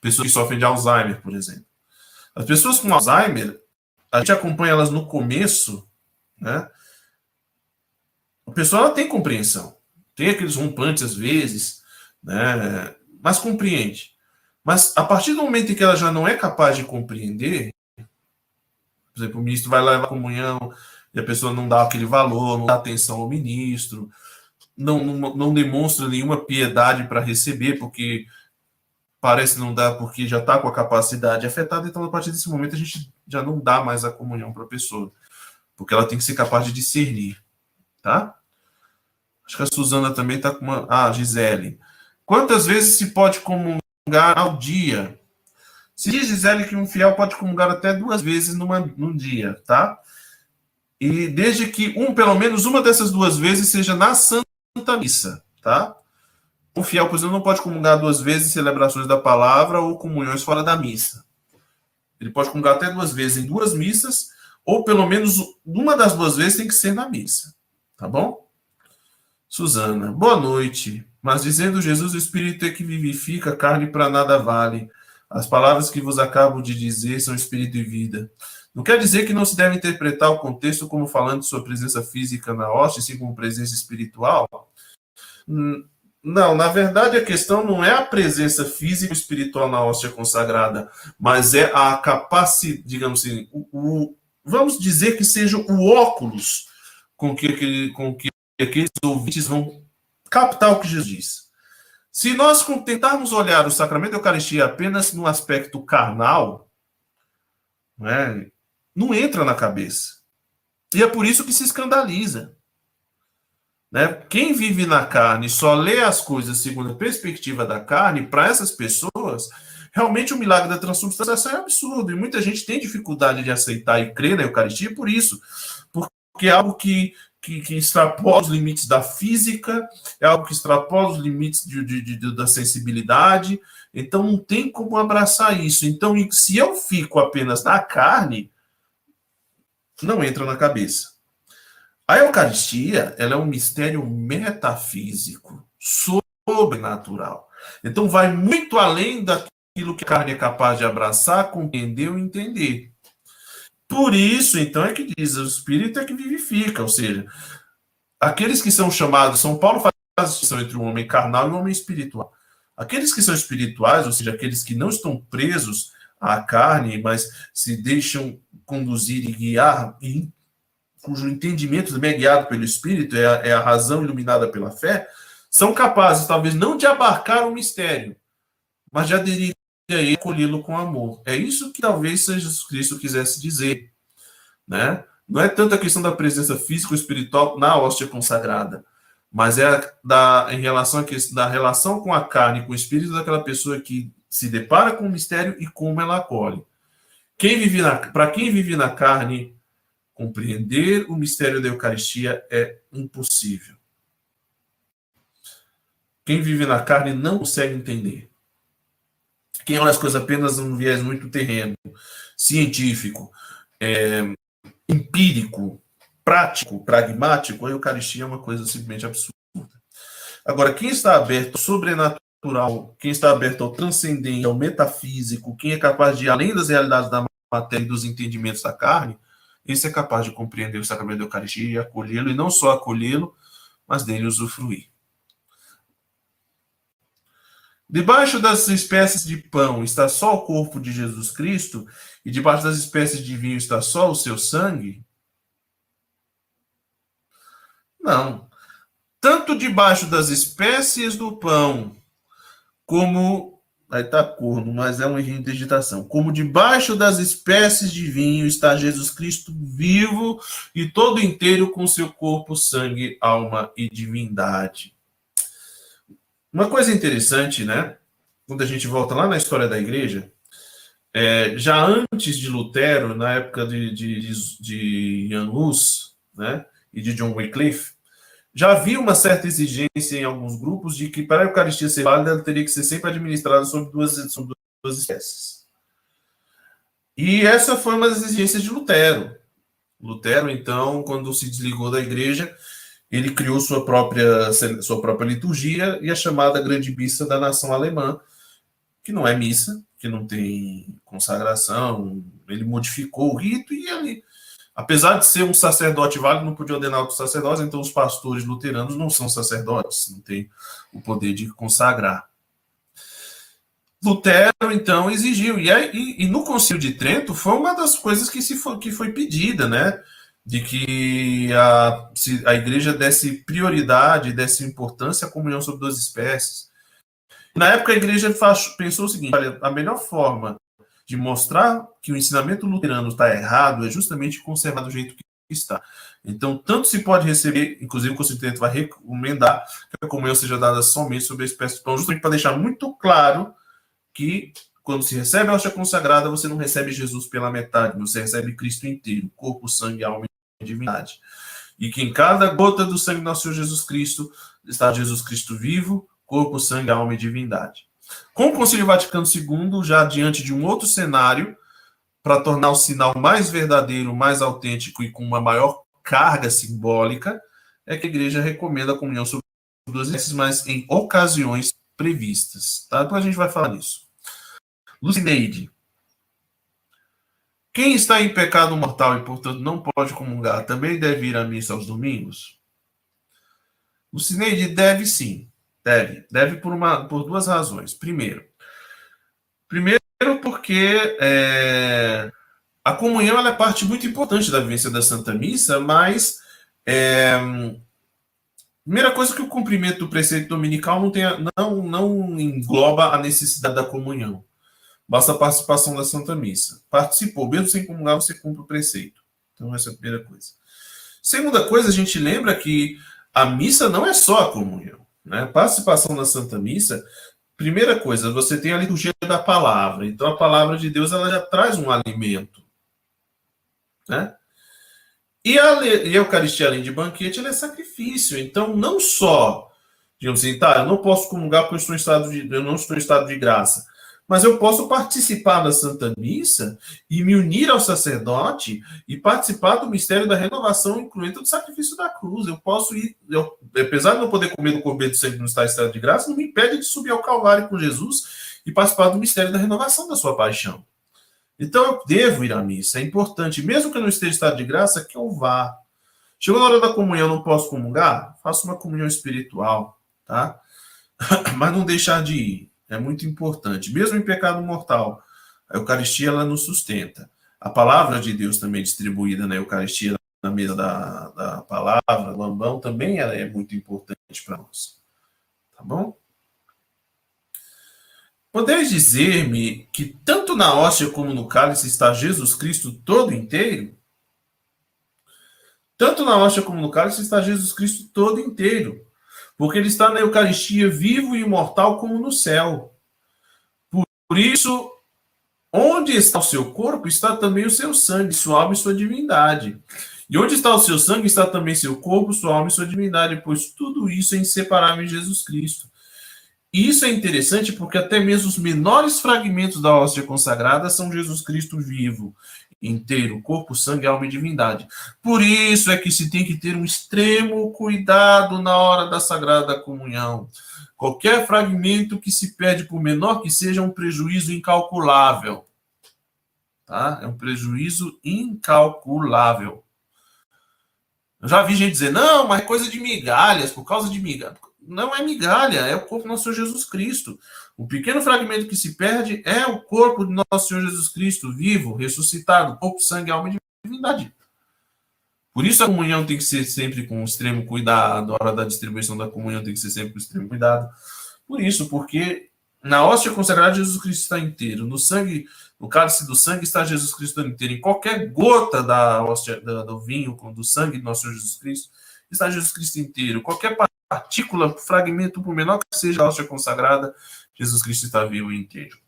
pessoas que sofrem de Alzheimer, por exemplo. As pessoas com Alzheimer, a gente acompanha elas no começo, né? A pessoa tem compreensão, tem aqueles rompantes às vezes, né? Mas compreende. Mas a partir do momento em que ela já não é capaz de compreender, Por exemplo, o ministro vai levar a comunhão e a pessoa não dá aquele valor, não dá atenção ao ministro, não, não, não demonstra nenhuma piedade para receber, porque parece não dar porque já está com a capacidade afetada, então a partir desse momento a gente já não dá mais a comunhão para a pessoa, porque ela tem que ser capaz de discernir, tá? Acho que a Suzana também está com uma. Ah, Gisele. Quantas vezes se pode comungar ao dia? Se diz Gisele que um fiel pode comungar até duas vezes numa, num dia, tá? E desde que um, pelo menos uma dessas duas vezes seja na Santa Missa, tá? Um fiel, por exemplo, não pode comungar duas vezes em celebrações da palavra ou comunhões fora da missa. Ele pode comungar até duas vezes em duas missas, ou pelo menos uma das duas vezes tem que ser na missa, tá bom? Suzana, boa noite. Mas dizendo Jesus, o Espírito é que vivifica, carne para nada vale. As palavras que vos acabo de dizer são Espírito e vida. Não quer dizer que não se deve interpretar o contexto como falando de sua presença física na hóstia, assim como presença espiritual? Hum, não, na verdade a questão não é a presença física ou espiritual na hóstia consagrada, mas é a capacidade, digamos assim, o, o, vamos dizer que seja o óculos com que, com que aqueles ouvintes vão captar o que Jesus diz. Se nós tentarmos olhar o sacramento da Eucaristia apenas no aspecto carnal, né, não entra na cabeça. E é por isso que se escandaliza. Né? Quem vive na carne só lê as coisas segundo a perspectiva da carne, para essas pessoas, realmente o milagre da transubstanciação é absurdo. E muita gente tem dificuldade de aceitar e crer na Eucaristia por isso. Porque é algo que que, que, extrapola os limites da física, é algo que extrapola os limites de, de, de, da sensibilidade. Então, não tem como abraçar isso. Então, se eu fico apenas na carne, não entra na cabeça. A Eucaristia ela é um mistério metafísico, sobrenatural. Então, vai muito além daquilo que a carne é capaz de abraçar, compreender ou entender. Por isso, então, é que diz: o espírito é que vivifica, ou seja, aqueles que são chamados, São Paulo faz a distinção entre o homem carnal e o homem espiritual. Aqueles que são espirituais, ou seja, aqueles que não estão presos à carne, mas se deixam conduzir e guiar, e cujo entendimento também é guiado pelo Espírito, é a, é a razão iluminada pela fé, são capazes, talvez, não de abarcar o mistério, mas de aderir e acolhê-lo com amor. É isso que talvez Jesus Cristo quisesse dizer, né? Não é tanto a questão da presença física ou espiritual na hóstia consagrada, mas é da em relação a questão da relação com a carne, com o espírito daquela pessoa que se depara com o mistério e como ela acolhe. Quem vive na para quem vive na carne, compreender o mistério da Eucaristia é impossível. Quem vive na carne não consegue entender. Quem olha as coisas apenas num viés muito terreno, científico, é, empírico, prático, pragmático, a Eucaristia é uma coisa simplesmente absurda. Agora, quem está aberto ao sobrenatural, quem está aberto ao transcendente, ao metafísico, quem é capaz de ir além das realidades da matéria e dos entendimentos da carne, esse é capaz de compreender o sacramento da Eucaristia e acolhê-lo, e não só acolhê-lo, mas dele usufruir. Debaixo das espécies de pão está só o corpo de Jesus Cristo, e debaixo das espécies de vinho está só o seu sangue? Não. Tanto debaixo das espécies do pão, como. Aí está corno, mas é uma digitação. Como debaixo das espécies de vinho está Jesus Cristo vivo e todo inteiro com seu corpo, sangue, alma e divindade. Uma coisa interessante, né? Quando a gente volta lá na história da igreja, é, já antes de Lutero, na época de, de, de, de Jan Hus, né, e de John Wycliffe, já havia uma certa exigência em alguns grupos de que para a Eucaristia ser válida, ela teria que ser sempre administrada sobre duas, duas espécies. E essa foi uma das exigências de Lutero. Lutero, então, quando se desligou da igreja, ele criou sua própria, sua própria liturgia e a chamada Grande Missa da Nação Alemã, que não é missa, que não tem consagração, ele modificou o rito e ele, apesar de ser um sacerdote válido, não podia ordenar outros sacerdotes, então os pastores luteranos não são sacerdotes, não têm o poder de consagrar. Lutero, então, exigiu. E, e, e, no Concílio de Trento foi uma das coisas que, se foi, que foi pedida, né? De que a, a igreja desse prioridade, desse importância à comunhão sobre duas espécies. Na época, a igreja faz, pensou o seguinte: olha, a melhor forma de mostrar que o ensinamento luterano está errado é justamente conservar do jeito que está. Então, tanto se pode receber, inclusive o Trento vai recomendar que a comunhão seja dada somente sobre a espécie de pão, justamente para deixar muito claro que quando se recebe a hóstia consagrada, você não recebe Jesus pela metade, você recebe Cristo inteiro, corpo, sangue, alma e divindade. E que em cada gota do sangue do nosso Senhor Jesus Cristo está Jesus Cristo vivo, corpo, sangue, alma e divindade. Com o Concílio Vaticano II, já diante de um outro cenário, para tornar o sinal mais verdadeiro, mais autêntico e com uma maior carga simbólica, é que a igreja recomenda a comunhão sobre duas vezes, mas em ocasiões previstas. Tá? Depois a gente vai falar nisso. Lucineide. Quem está em pecado mortal e, portanto, não pode comungar, também deve ir à missa aos domingos? Lucineide deve sim. Deve. Deve por, uma, por duas razões. Primeiro, primeiro porque é, a comunhão é parte muito importante da vivência da Santa Missa, mas é, primeira coisa que o cumprimento do preceito dominical não, tem, não, não engloba a necessidade da comunhão. Basta a participação da Santa Missa. Participou, mesmo sem comungar, você cumpre o preceito. Então, essa é a primeira coisa. Segunda coisa, a gente lembra que a missa não é só a comunhão. Né? Participação na Santa Missa, primeira coisa, você tem a liturgia da palavra. Então, a palavra de Deus ela já traz um alimento. Né? E a, e a Eucaristia, além de banquete, ela é sacrifício. Então, não só, digamos assim, tá, eu não posso comungar porque eu, estou em estado de, eu não estou em estado de graça mas eu posso participar da Santa Missa e me unir ao sacerdote e participar do mistério da renovação, incluindo o sacrifício da cruz. Eu posso ir, eu, apesar de não poder comer do corbeiro do sangue no estado de graça, não me impede de subir ao Calvário com Jesus e participar do mistério da renovação da sua paixão. Então eu devo ir à missa, é importante, mesmo que eu não esteja em estado de graça, que eu vá. Chegou na hora da comunhão, não posso comungar? Faço uma comunhão espiritual, tá? *coughs* Mas não deixar de ir. É muito importante. Mesmo em pecado mortal, a Eucaristia ela nos sustenta. A palavra de Deus também distribuída na Eucaristia, na mesa da, da palavra, do ambão, também ela é muito importante para nós. Tá bom? Podeis dizer-me que tanto na hóstia como no cálice está Jesus Cristo todo inteiro? Tanto na hóstia como no cálice está Jesus Cristo todo inteiro porque ele está na Eucaristia vivo e imortal como no céu. Por isso, onde está o seu corpo, está também o seu sangue, sua alma e sua divindade. E onde está o seu sangue, está também seu corpo, sua alma e sua divindade, pois tudo isso é inseparável em Jesus Cristo. E isso é interessante porque até mesmo os menores fragmentos da hóstia consagrada são Jesus Cristo vivo inteiro, corpo, sangue, alma e divindade. Por isso é que se tem que ter um extremo cuidado na hora da sagrada comunhão. Qualquer fragmento que se perde, por menor que seja, é um prejuízo incalculável. Tá? É um prejuízo incalculável. Eu já vi gente dizer, não, mas é coisa de migalhas, por causa de migalhas. Não é migalha, é o corpo do nosso Jesus Cristo. O pequeno fragmento que se perde é o corpo de nosso Senhor Jesus Cristo, vivo, ressuscitado, corpo, sangue, alma e divindade. Por isso a comunhão tem que ser sempre com extremo cuidado, a hora da distribuição da comunhão tem que ser sempre com extremo cuidado. Por isso, porque na hóstia consagrada Jesus Cristo está inteiro, no sangue, no cálice do sangue está Jesus Cristo inteiro, em qualquer gota da hóstia, do vinho, do sangue do nosso Senhor Jesus Cristo, está Jesus Cristo inteiro. Qualquer partícula, fragmento, por menor que seja a hóstia consagrada, Jesus Cristo está vivo inteiro.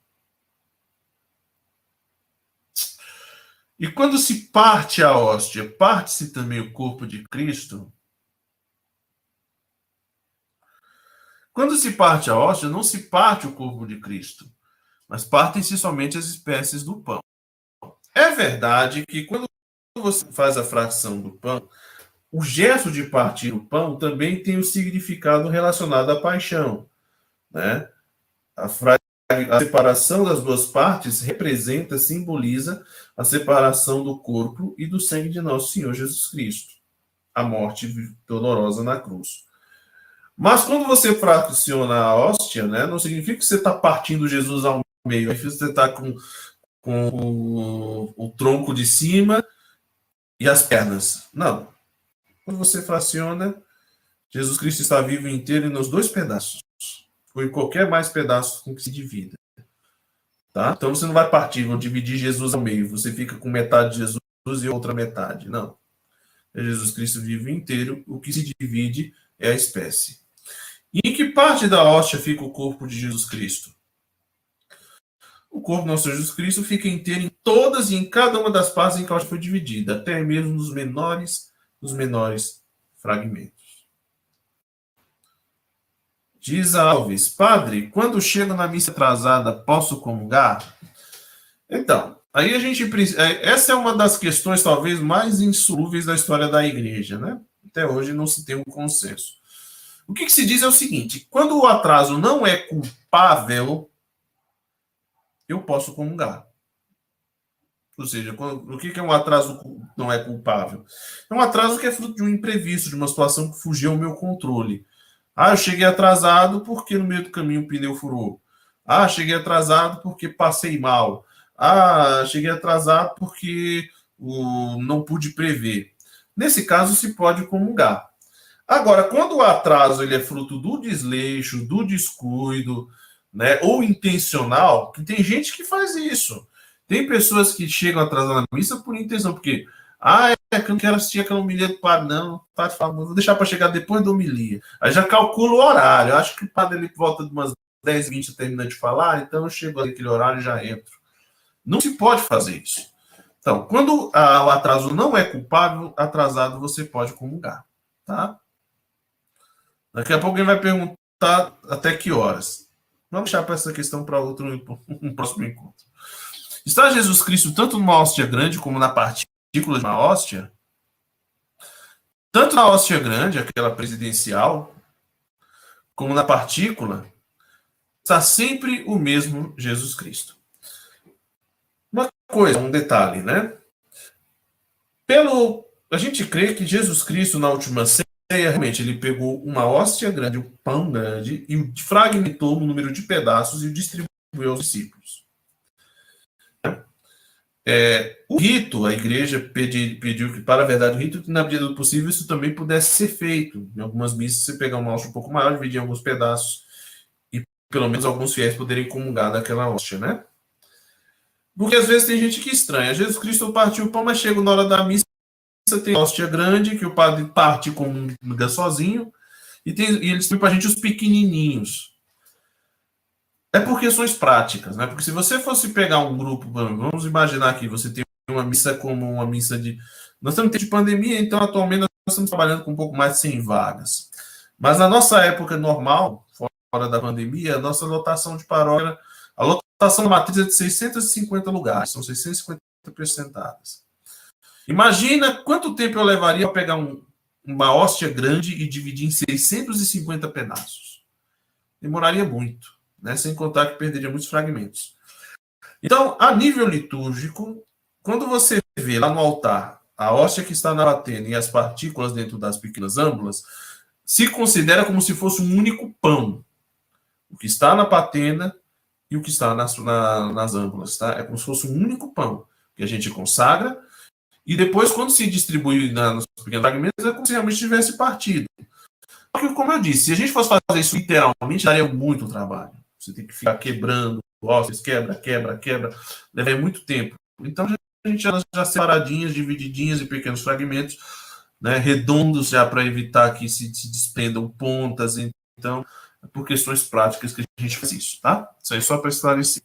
E quando se parte a hóstia, parte-se também o corpo de Cristo? Quando se parte a hóstia, não se parte o corpo de Cristo, mas partem-se somente as espécies do pão. É verdade que quando você faz a fração do pão, o gesto de partir o pão também tem o um significado relacionado à paixão, né? A, a separação das duas partes representa, simboliza a separação do corpo e do sangue de nosso Senhor Jesus Cristo, a morte dolorosa na cruz. Mas quando você fraciona a hóstia, né, não significa que você está partindo Jesus ao meio. Aí você está com, com o, o tronco de cima e as pernas. Não. Quando você fraciona, Jesus Cristo está vivo inteiro nos dois pedaços. Em qualquer mais pedaço com que se divida. Tá? Então você não vai partir, vou dividir Jesus ao meio. Você fica com metade de Jesus e outra metade. Não. É Jesus Cristo vivo inteiro. O que se divide é a espécie. E em que parte da hóstia fica o corpo de Jesus Cristo? O corpo do nosso Jesus Cristo fica inteiro em todas e em cada uma das partes em que a hóstia foi dividida, até mesmo nos menores, nos menores fragmentos. Diz Alves, padre, quando chego na missa atrasada, posso comungar? Então, aí a gente é, essa é uma das questões talvez mais insolúveis da história da igreja, né? Até hoje não se tem um consenso. O que, que se diz é o seguinte: quando o atraso não é culpável, eu posso comungar. Ou seja, o que é um atraso não é culpável? É um atraso que é fruto de um imprevisto, de uma situação que fugiu ao meu controle. Ah, eu cheguei atrasado porque no meio do caminho o pneu furou. Ah, cheguei atrasado porque passei mal. Ah, cheguei atrasado porque o, não pude prever. Nesse caso, se pode comungar. Agora, quando o atraso ele é fruto do desleixo, do descuido, né, ou intencional, que tem gente que faz isso. Tem pessoas que chegam atrasadas na missa por intenção, porque ah, é que eu não quero assistir aquela homilia do padre, não. Padre fala, vou deixar para chegar depois da homilia. Aí já calculo o horário. Eu acho que o padre ele volta de umas 10, 20 termina de falar, então eu chego naquele horário e já entro. Não se pode fazer isso. Então, quando a, o atraso não é culpável, atrasado você pode comungar, tá? Daqui a pouco alguém vai perguntar até que horas. Vamos deixar para essa questão para outro *laughs* um próximo encontro. Está Jesus Cristo tanto numa hóstia grande como na partícula de uma hóstia? Tanto na hóstia grande, aquela presidencial, como na partícula, está sempre o mesmo Jesus Cristo. Uma coisa, um detalhe, né? Pelo a gente crê que Jesus Cristo na última ceia realmente ele pegou uma hóstia grande, um pão grande, e fragmentou o número de pedaços e o distribuiu aos discípulos. É, o rito, a igreja pedi, pediu que, para a verdade, o rito, que na medida do possível isso também pudesse ser feito. Em algumas missas, você pegar uma hóstia um pouco maior, dividir em alguns pedaços, e pelo menos alguns fiéis poderem comungar daquela hóstia, né? Porque às vezes tem gente que estranha. Jesus Cristo partiu o pão, mas chega na hora da missa tem hóstia grande, que o padre parte comunga sozinho, e, tem, e para a gente os pequenininhos. É por questões práticas, né? Porque se você fosse pegar um grupo, vamos imaginar aqui, você tem uma missa como uma missa de. Nós estamos de pandemia, então atualmente nós estamos trabalhando com um pouco mais de 100 vagas. Mas na nossa época normal, fora da pandemia, a nossa lotação de paróquia, a lotação da matriz é de 650 lugares, são 650 percentadas. Imagina quanto tempo eu levaria para pegar um, uma hóstia grande e dividir em 650 pedaços. Demoraria muito, né? sem contar que perderia muitos fragmentos. Então, a nível litúrgico, quando você vê lá no altar a hóstia que está na batena e as partículas dentro das pequenas âmbulas, se considera como se fosse um único pão. O que está na patena e o que está nas, na, nas âmbulas. Tá? É como se fosse um único pão que a gente consagra e depois, quando se distribui nos pequenos fragmentos, é como se realmente tivesse partido. Porque, como eu disse, se a gente fosse fazer isso literalmente, daria muito trabalho. Você tem que ficar quebrando ossos, quebra, quebra, quebra, levaria muito tempo. Então, a gente já, já separadinhas, divididinhas em pequenos fragmentos, né, redondos já para evitar que se, se desprendam pontas. Então, é por questões práticas que a gente faz isso, tá? Isso aí só para esclarecer.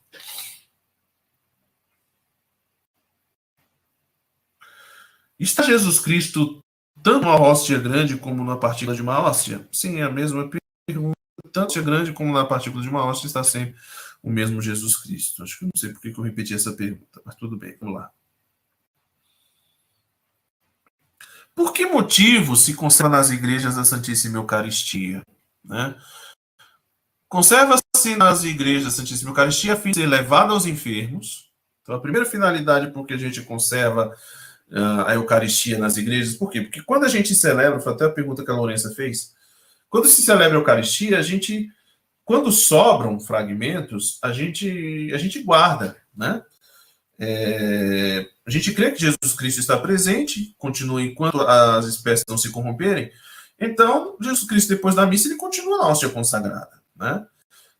Está Jesus Cristo tanto na hóstia grande como na partícula de uma? Sim, é a mesma pergunta. Tanto na grande como na partícula de uma hóstia está sempre o mesmo Jesus Cristo. Acho que não sei por que eu repeti essa pergunta, mas tudo bem, vamos lá. Por que motivo se conserva nas igrejas a Santíssima Eucaristia? Né? Conserva-se nas igrejas a Santíssima Eucaristia a fim de ser levada aos enfermos. Então, a primeira finalidade por que a gente conserva a Eucaristia nas igrejas. Por quê? Porque quando a gente celebra, foi até a pergunta que a Lourença fez, Quando se celebra a Eucaristia, a gente, quando sobram fragmentos, a gente, a gente guarda, né? É, a gente crê que Jesus Cristo está presente, continua enquanto as espécies não se corromperem. Então, Jesus Cristo, depois da missa, ele continua na hóstia consagrada, né?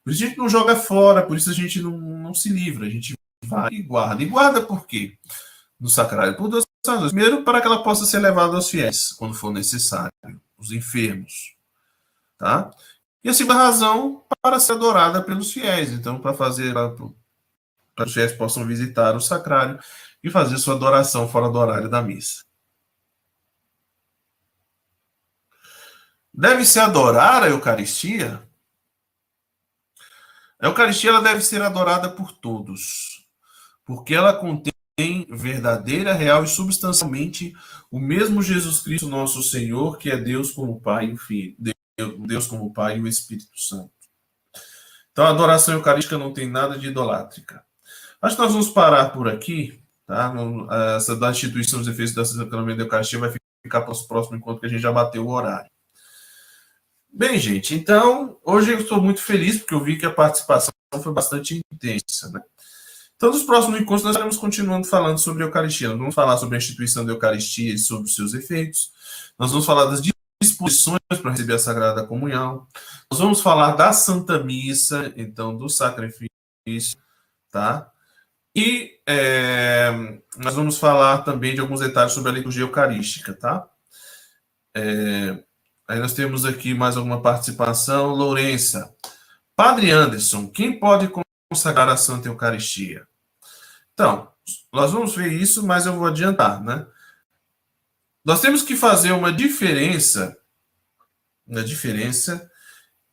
Por isso a gente não joga fora, por isso a gente não, não se livra, a gente vai e guarda. E guarda por quê? No sacrário? Por duas razões. Primeiro, para que ela possa ser levada aos fiéis, quando for necessário, os enfermos. Tá? E a segunda razão, para ser adorada pelos fiéis. Então, para fazer para os fiéis possam visitar o sacrário e fazer sua adoração fora do horário da missa. Deve-se adorar a Eucaristia? A Eucaristia ela deve ser adorada por todos, porque ela contém verdadeira, real e substancialmente o mesmo Jesus Cristo, nosso Senhor, que é Deus como Pai e Filho, Deus como Pai e o Espírito Santo. Então a adoração eucarística não tem nada de idolátrica. Acho que nós vamos parar por aqui, tá? Essa da instituição dos efeitos da sacramento da Eucaristia vai ficar para o próximo encontro que a gente já bateu o horário. Bem, gente, então, hoje eu estou muito feliz porque eu vi que a participação foi bastante intensa, né? Então, nos próximos encontros, nós estaremos continuando falando sobre a Eucaristia. Nós vamos falar sobre a instituição da Eucaristia e sobre os seus efeitos. Nós vamos falar das disposições para receber a Sagrada Comunhão. Nós vamos falar da Santa Missa, então, do sacrifício, tá? E é, nós vamos falar também de alguns detalhes sobre a liturgia eucarística, tá? É, Aí nós temos aqui mais alguma participação. Lourença. Padre Anderson, quem pode consagrar a Santa Eucaristia? Então, nós vamos ver isso, mas eu vou adiantar, né? Nós temos que fazer uma diferença, uma diferença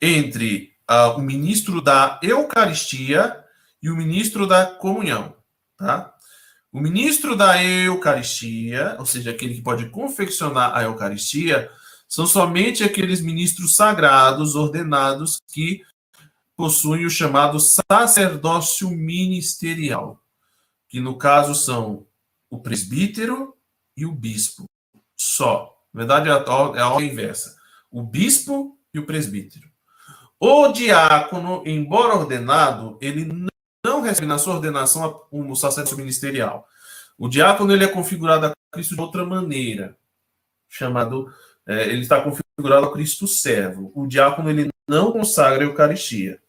entre uh, o ministro da Eucaristia e o ministro da comunhão, tá? O ministro da Eucaristia, ou seja, aquele que pode confeccionar a Eucaristia, são somente aqueles ministros sagrados ordenados que possuem o chamado sacerdócio ministerial, que no caso são o presbítero e o bispo. Só. Na verdade, é a ordem inversa. O bispo e o presbítero. O diácono, embora ordenado, ele não recebe na sua ordenação o sacerdócio ministerial. O diácono ele é configurado a Cristo de outra maneira, chamado é, ele está configurado a Cristo servo. O diácono ele não consagra a Eucaristia.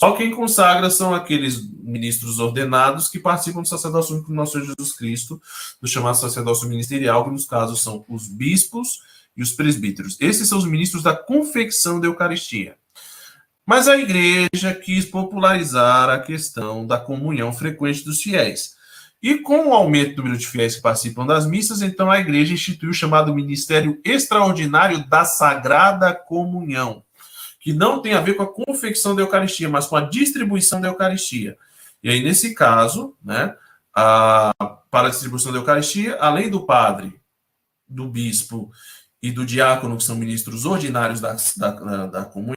Só quem consagra são aqueles ministros ordenados que participam do sacerdócio único do nosso Senhor Jesus Cristo, do chamado sacerdócio ministerial, que nos casos são os bispos e os presbíteros. Esses são os ministros da confecção da Eucaristia. Mas a igreja quis popularizar a questão da comunhão frequente dos fiéis. E com o aumento do número de fiéis que participam das missas, então a igreja instituiu o chamado Ministério Extraordinário da Sagrada Comunhão, que não tem a ver com a confecção da Eucaristia, mas com a distribuição da Eucaristia. E aí, nesse caso, né, a, para a distribuição da Eucaristia, além do padre, do bispo e do diácono, que são ministros ordinários da, da, da comunhão,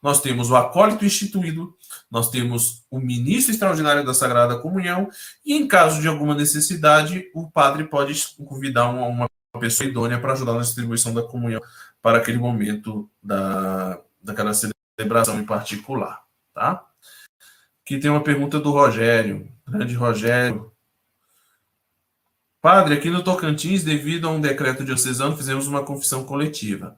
nós temos o acólito instituído, nós temos o ministro extraordinário da Sagrada Comunhão, e em caso de alguma necessidade, o padre pode convidar uma, uma pessoa idônea para ajudar na distribuição da comunhão para aquele momento da, daquela celebração em particular. Tá? Aqui tem uma pergunta do Rogério, grande Rogério. Padre, aqui no Tocantins, devido a um decreto diocesano, fizemos uma confissão coletiva.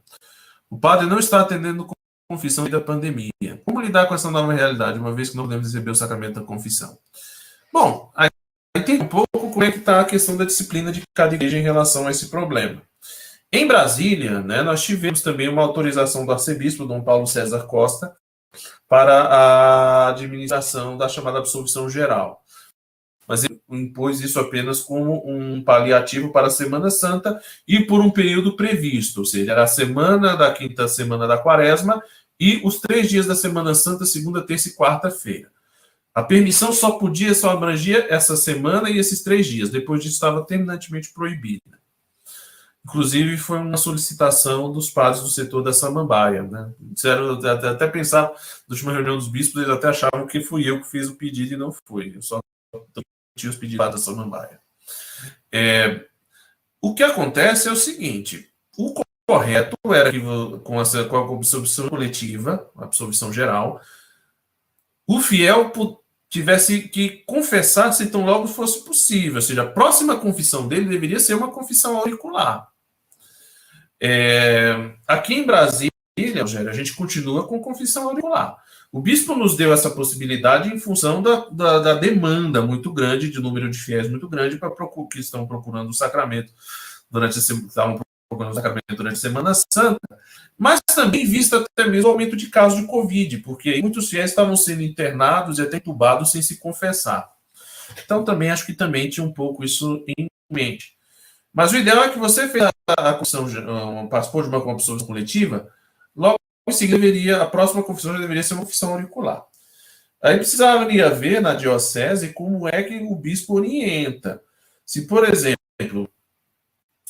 O padre não está atendendo confissão da pandemia. Como lidar com essa nova realidade, uma vez que não podemos receber o sacramento da confissão? Bom, aí tem um pouco como é que está a questão da disciplina de cada igreja em relação a esse problema. Em Brasília, né, nós tivemos também uma autorização do arcebispo Dom Paulo César Costa para a administração da chamada absolvição geral. Mas ele impôs isso apenas como um paliativo para a Semana Santa e por um período previsto, ou seja, era a semana da quinta semana da quaresma e os três dias da Semana Santa, segunda, terça e quarta-feira. A permissão só podia, só abrangia essa semana e esses três dias. Depois disso, estava terminantemente proibida. Inclusive, foi uma solicitação dos padres do setor da Samambaia. Né? Disseram, até, até pensar, na última reunião dos bispos, eles até achavam que fui eu que fiz o pedido e não foi. Eu só tinha os pedidos da Samambaia. É, o que acontece é o seguinte: o correto era que com, essa, com a absorção coletiva, a absorção geral, o fiel tivesse que confessar se tão logo fosse possível. Ou seja, a próxima confissão dele deveria ser uma confissão auricular. É, aqui em Brasília, Rogério, a gente continua com confissão auricular. O bispo nos deu essa possibilidade em função da, da, da demanda muito grande, de número de fiéis muito grande, para que estão procurando o sacramento durante procurando o sacramento durante a Semana Santa, mas também visto até mesmo o aumento de casos de Covid, porque muitos fiéis estavam sendo internados e até entubados sem se confessar. Então também acho que também tinha um pouco isso em mente. Mas o ideal é que você fez a, confissão, participou de uma confissão coletiva, logo em seguida deveria, a próxima confissão já deveria ser uma confissão auricular. Aí precisaria ver na diocese como é que o bispo orienta. Se, por exemplo,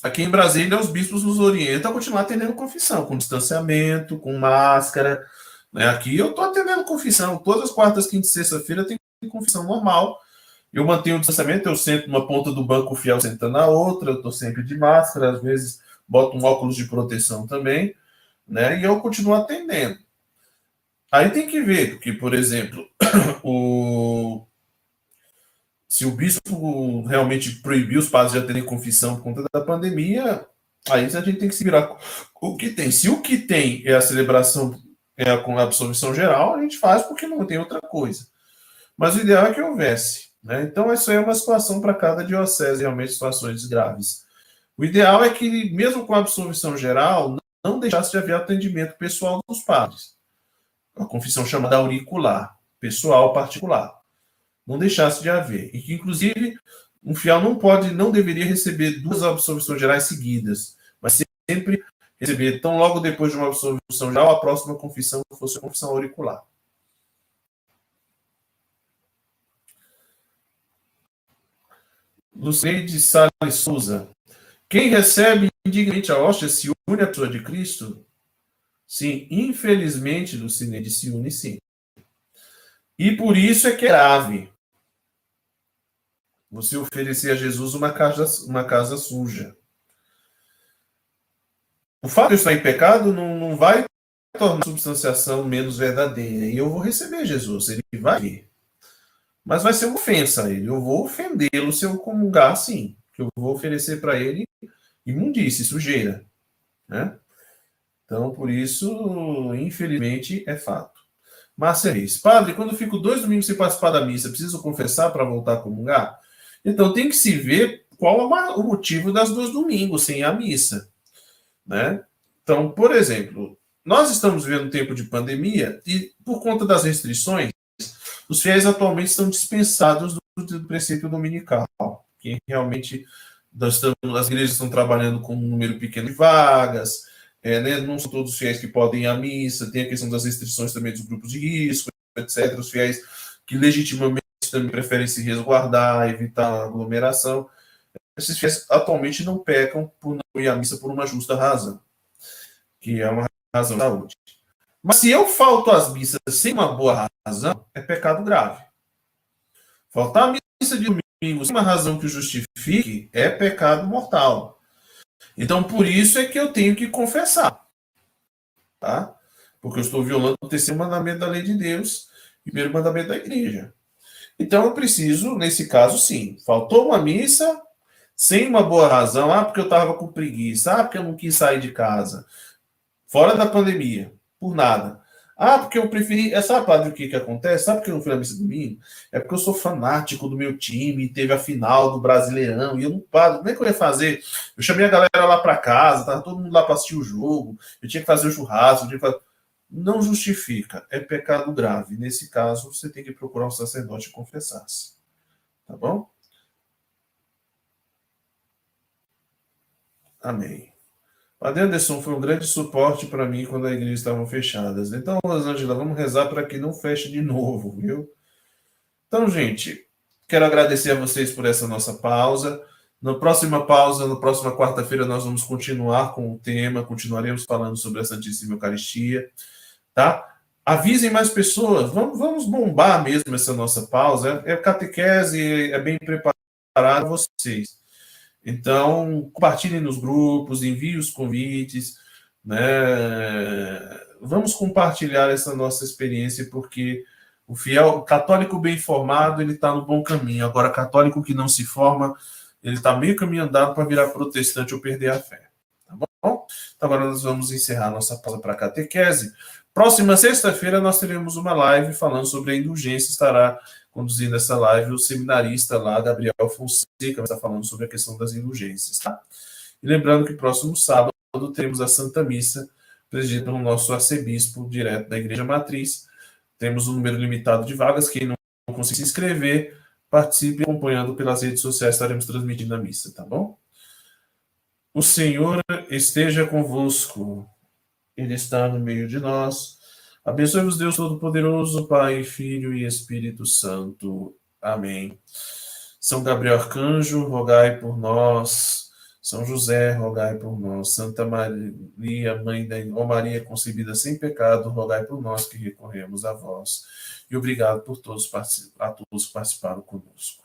aqui em Brasília, os bispos nos orientam a continuar atendendo confissão, com distanciamento, com máscara. Né? Aqui eu estou atendendo confissão. Todas as quartas, quinta e sexta-feira tem confissão normal. Eu mantenho o distanciamento, eu sento numa ponta do banco, o fiel senta na outra, eu estou sempre de máscara, às vezes boto um óculos de proteção também, né? E eu continuo atendendo. Aí tem que ver que, por exemplo, *clears throat* o... se o bispo realmente proibiu os padres de atenderem confissão por conta da pandemia, aí a gente tem que se virar o que tem. Se o que tem é a celebração é com a absolvição geral, a gente faz porque não tem outra coisa. Mas o ideal é que houvesse. Né? Então, isso aí é uma situação para cada diocese, realmente, situações graves. O ideal é que, mesmo com a absolvição geral, não deixasse de haver atendimento pessoal dos padres. A confissão chamada auricular, pessoal particular. Não deixasse de haver. E que, inclusive, um fiel não pode, não deveria receber duas absolvições gerais seguidas, mas sempre receber, tão logo depois de uma absolvição geral, a próxima confissão fosse a confissão auricular. Luceide Salles Souza. Quem recebe indignamente a hóstia se une à pessoa de Cristo? Sim, infelizmente, Lucineide se une sim. E por isso é que é grave você oferecer a Jesus uma casa, uma casa suja. O fato de eu estar em pecado não, não vai tornar a substanciação menos verdadeira. E eu vou receber Jesus, ele vai vir. Mas vai ser uma ofensa a ele. Eu vou ofendê-lo se eu comungar assim. Que eu vou oferecer para ele imundície, sujeira. Né? Então, por isso, infelizmente, é fato. Márcia Reis. Padre, quando fico dois domingos sem participar da missa, preciso confessar para voltar a comungar? Então, tem que se ver qual é o motivo das dois domingos sem a missa. Né? Então, por exemplo, nós estamos vivendo um tempo de pandemia e, por conta das restrições, os fiéis atualmente estão dispensados do, do princípio dominical, que realmente estamos, as igrejas estão trabalhando com um número pequeno de vagas, é, né, não são todos os fiéis que podem ir à missa, tem a questão das restrições também dos grupos de risco, etc. Os fiéis que legitimamente também preferem se resguardar, evitar aglomeração. Esses fiéis atualmente não pecam por não ir à missa por uma justa razão, que é uma razão de saúde. Mas se eu falto às missas sem uma boa razão, é pecado grave. Faltar a missa de domingo sem uma razão que o justifique é pecado mortal. Então, por isso é que eu tenho que confessar. Tá? Porque eu estou violando o terceiro mandamento da lei de Deus e o primeiro mandamento da igreja. Então, eu preciso, nesse caso, sim. Faltou uma missa sem uma boa razão. Ah, porque eu estava com preguiça. Ah, porque eu não quis sair de casa. Fora da pandemia por nada. Ah, porque eu preferi. É, sabe, padre, o que, que acontece? Sabe por que eu não fui na missa domingo? É porque eu sou fanático do meu time, teve a final do Brasileirão, e eu não padre, como é que eu ia fazer? Eu chamei a galera lá para casa, tava todo mundo lá para assistir o jogo, eu tinha que fazer o churrasco, eu fazer... Não justifica, é pecado grave. Nesse caso, você tem que procurar um sacerdote e confessar-se. Tá bom? Amém. Padre Anderson foi um grande suporte para mim quando a igreja estava fechada. Então, Rosângela, vamos rezar para que não feche de novo, viu? Então, gente, quero agradecer a vocês por essa nossa pausa. Na próxima pausa, na próxima quarta-feira, nós vamos continuar com o tema, continuaremos falando sobre a Santíssima Eucaristia, tá? Avisem mais pessoas, vamos, vamos bombar mesmo essa nossa pausa. É, é catequese, é bem preparado para vocês. Então, compartilhem nos grupos, enviem os convites, né? Vamos compartilhar essa nossa experiência, porque o fiel católico bem formado, ele está no bom caminho. Agora, católico que não se forma, ele está meio caminho andado para virar protestante ou perder a fé. Tá bom? Então, agora nós vamos encerrar nossa pausa para a catequese. Próxima sexta-feira nós teremos uma live falando sobre a indulgência. Estará conduzindo essa live o seminarista lá, Gabriel Fonseca, está falando sobre a questão das indulgências, tá? E lembrando que próximo sábado teremos a Santa Missa, presidida pelo nosso arcebispo, direto da Igreja Matriz. Temos um número limitado de vagas. Quem não conseguir se inscrever, participe acompanhando pelas redes sociais, estaremos transmitindo a missa, tá bom? O Senhor esteja convosco. Ele está no meio de nós. Abençoe-vos, Deus Todo-Poderoso, Pai, Filho e Espírito Santo. Amém. São Gabriel Arcanjo, rogai por nós. São José, rogai por nós. Santa Maria, Mãe da oh Maria, concebida sem pecado, rogai por nós que recorremos a vós. E obrigado por todos, a todos que participaram conosco.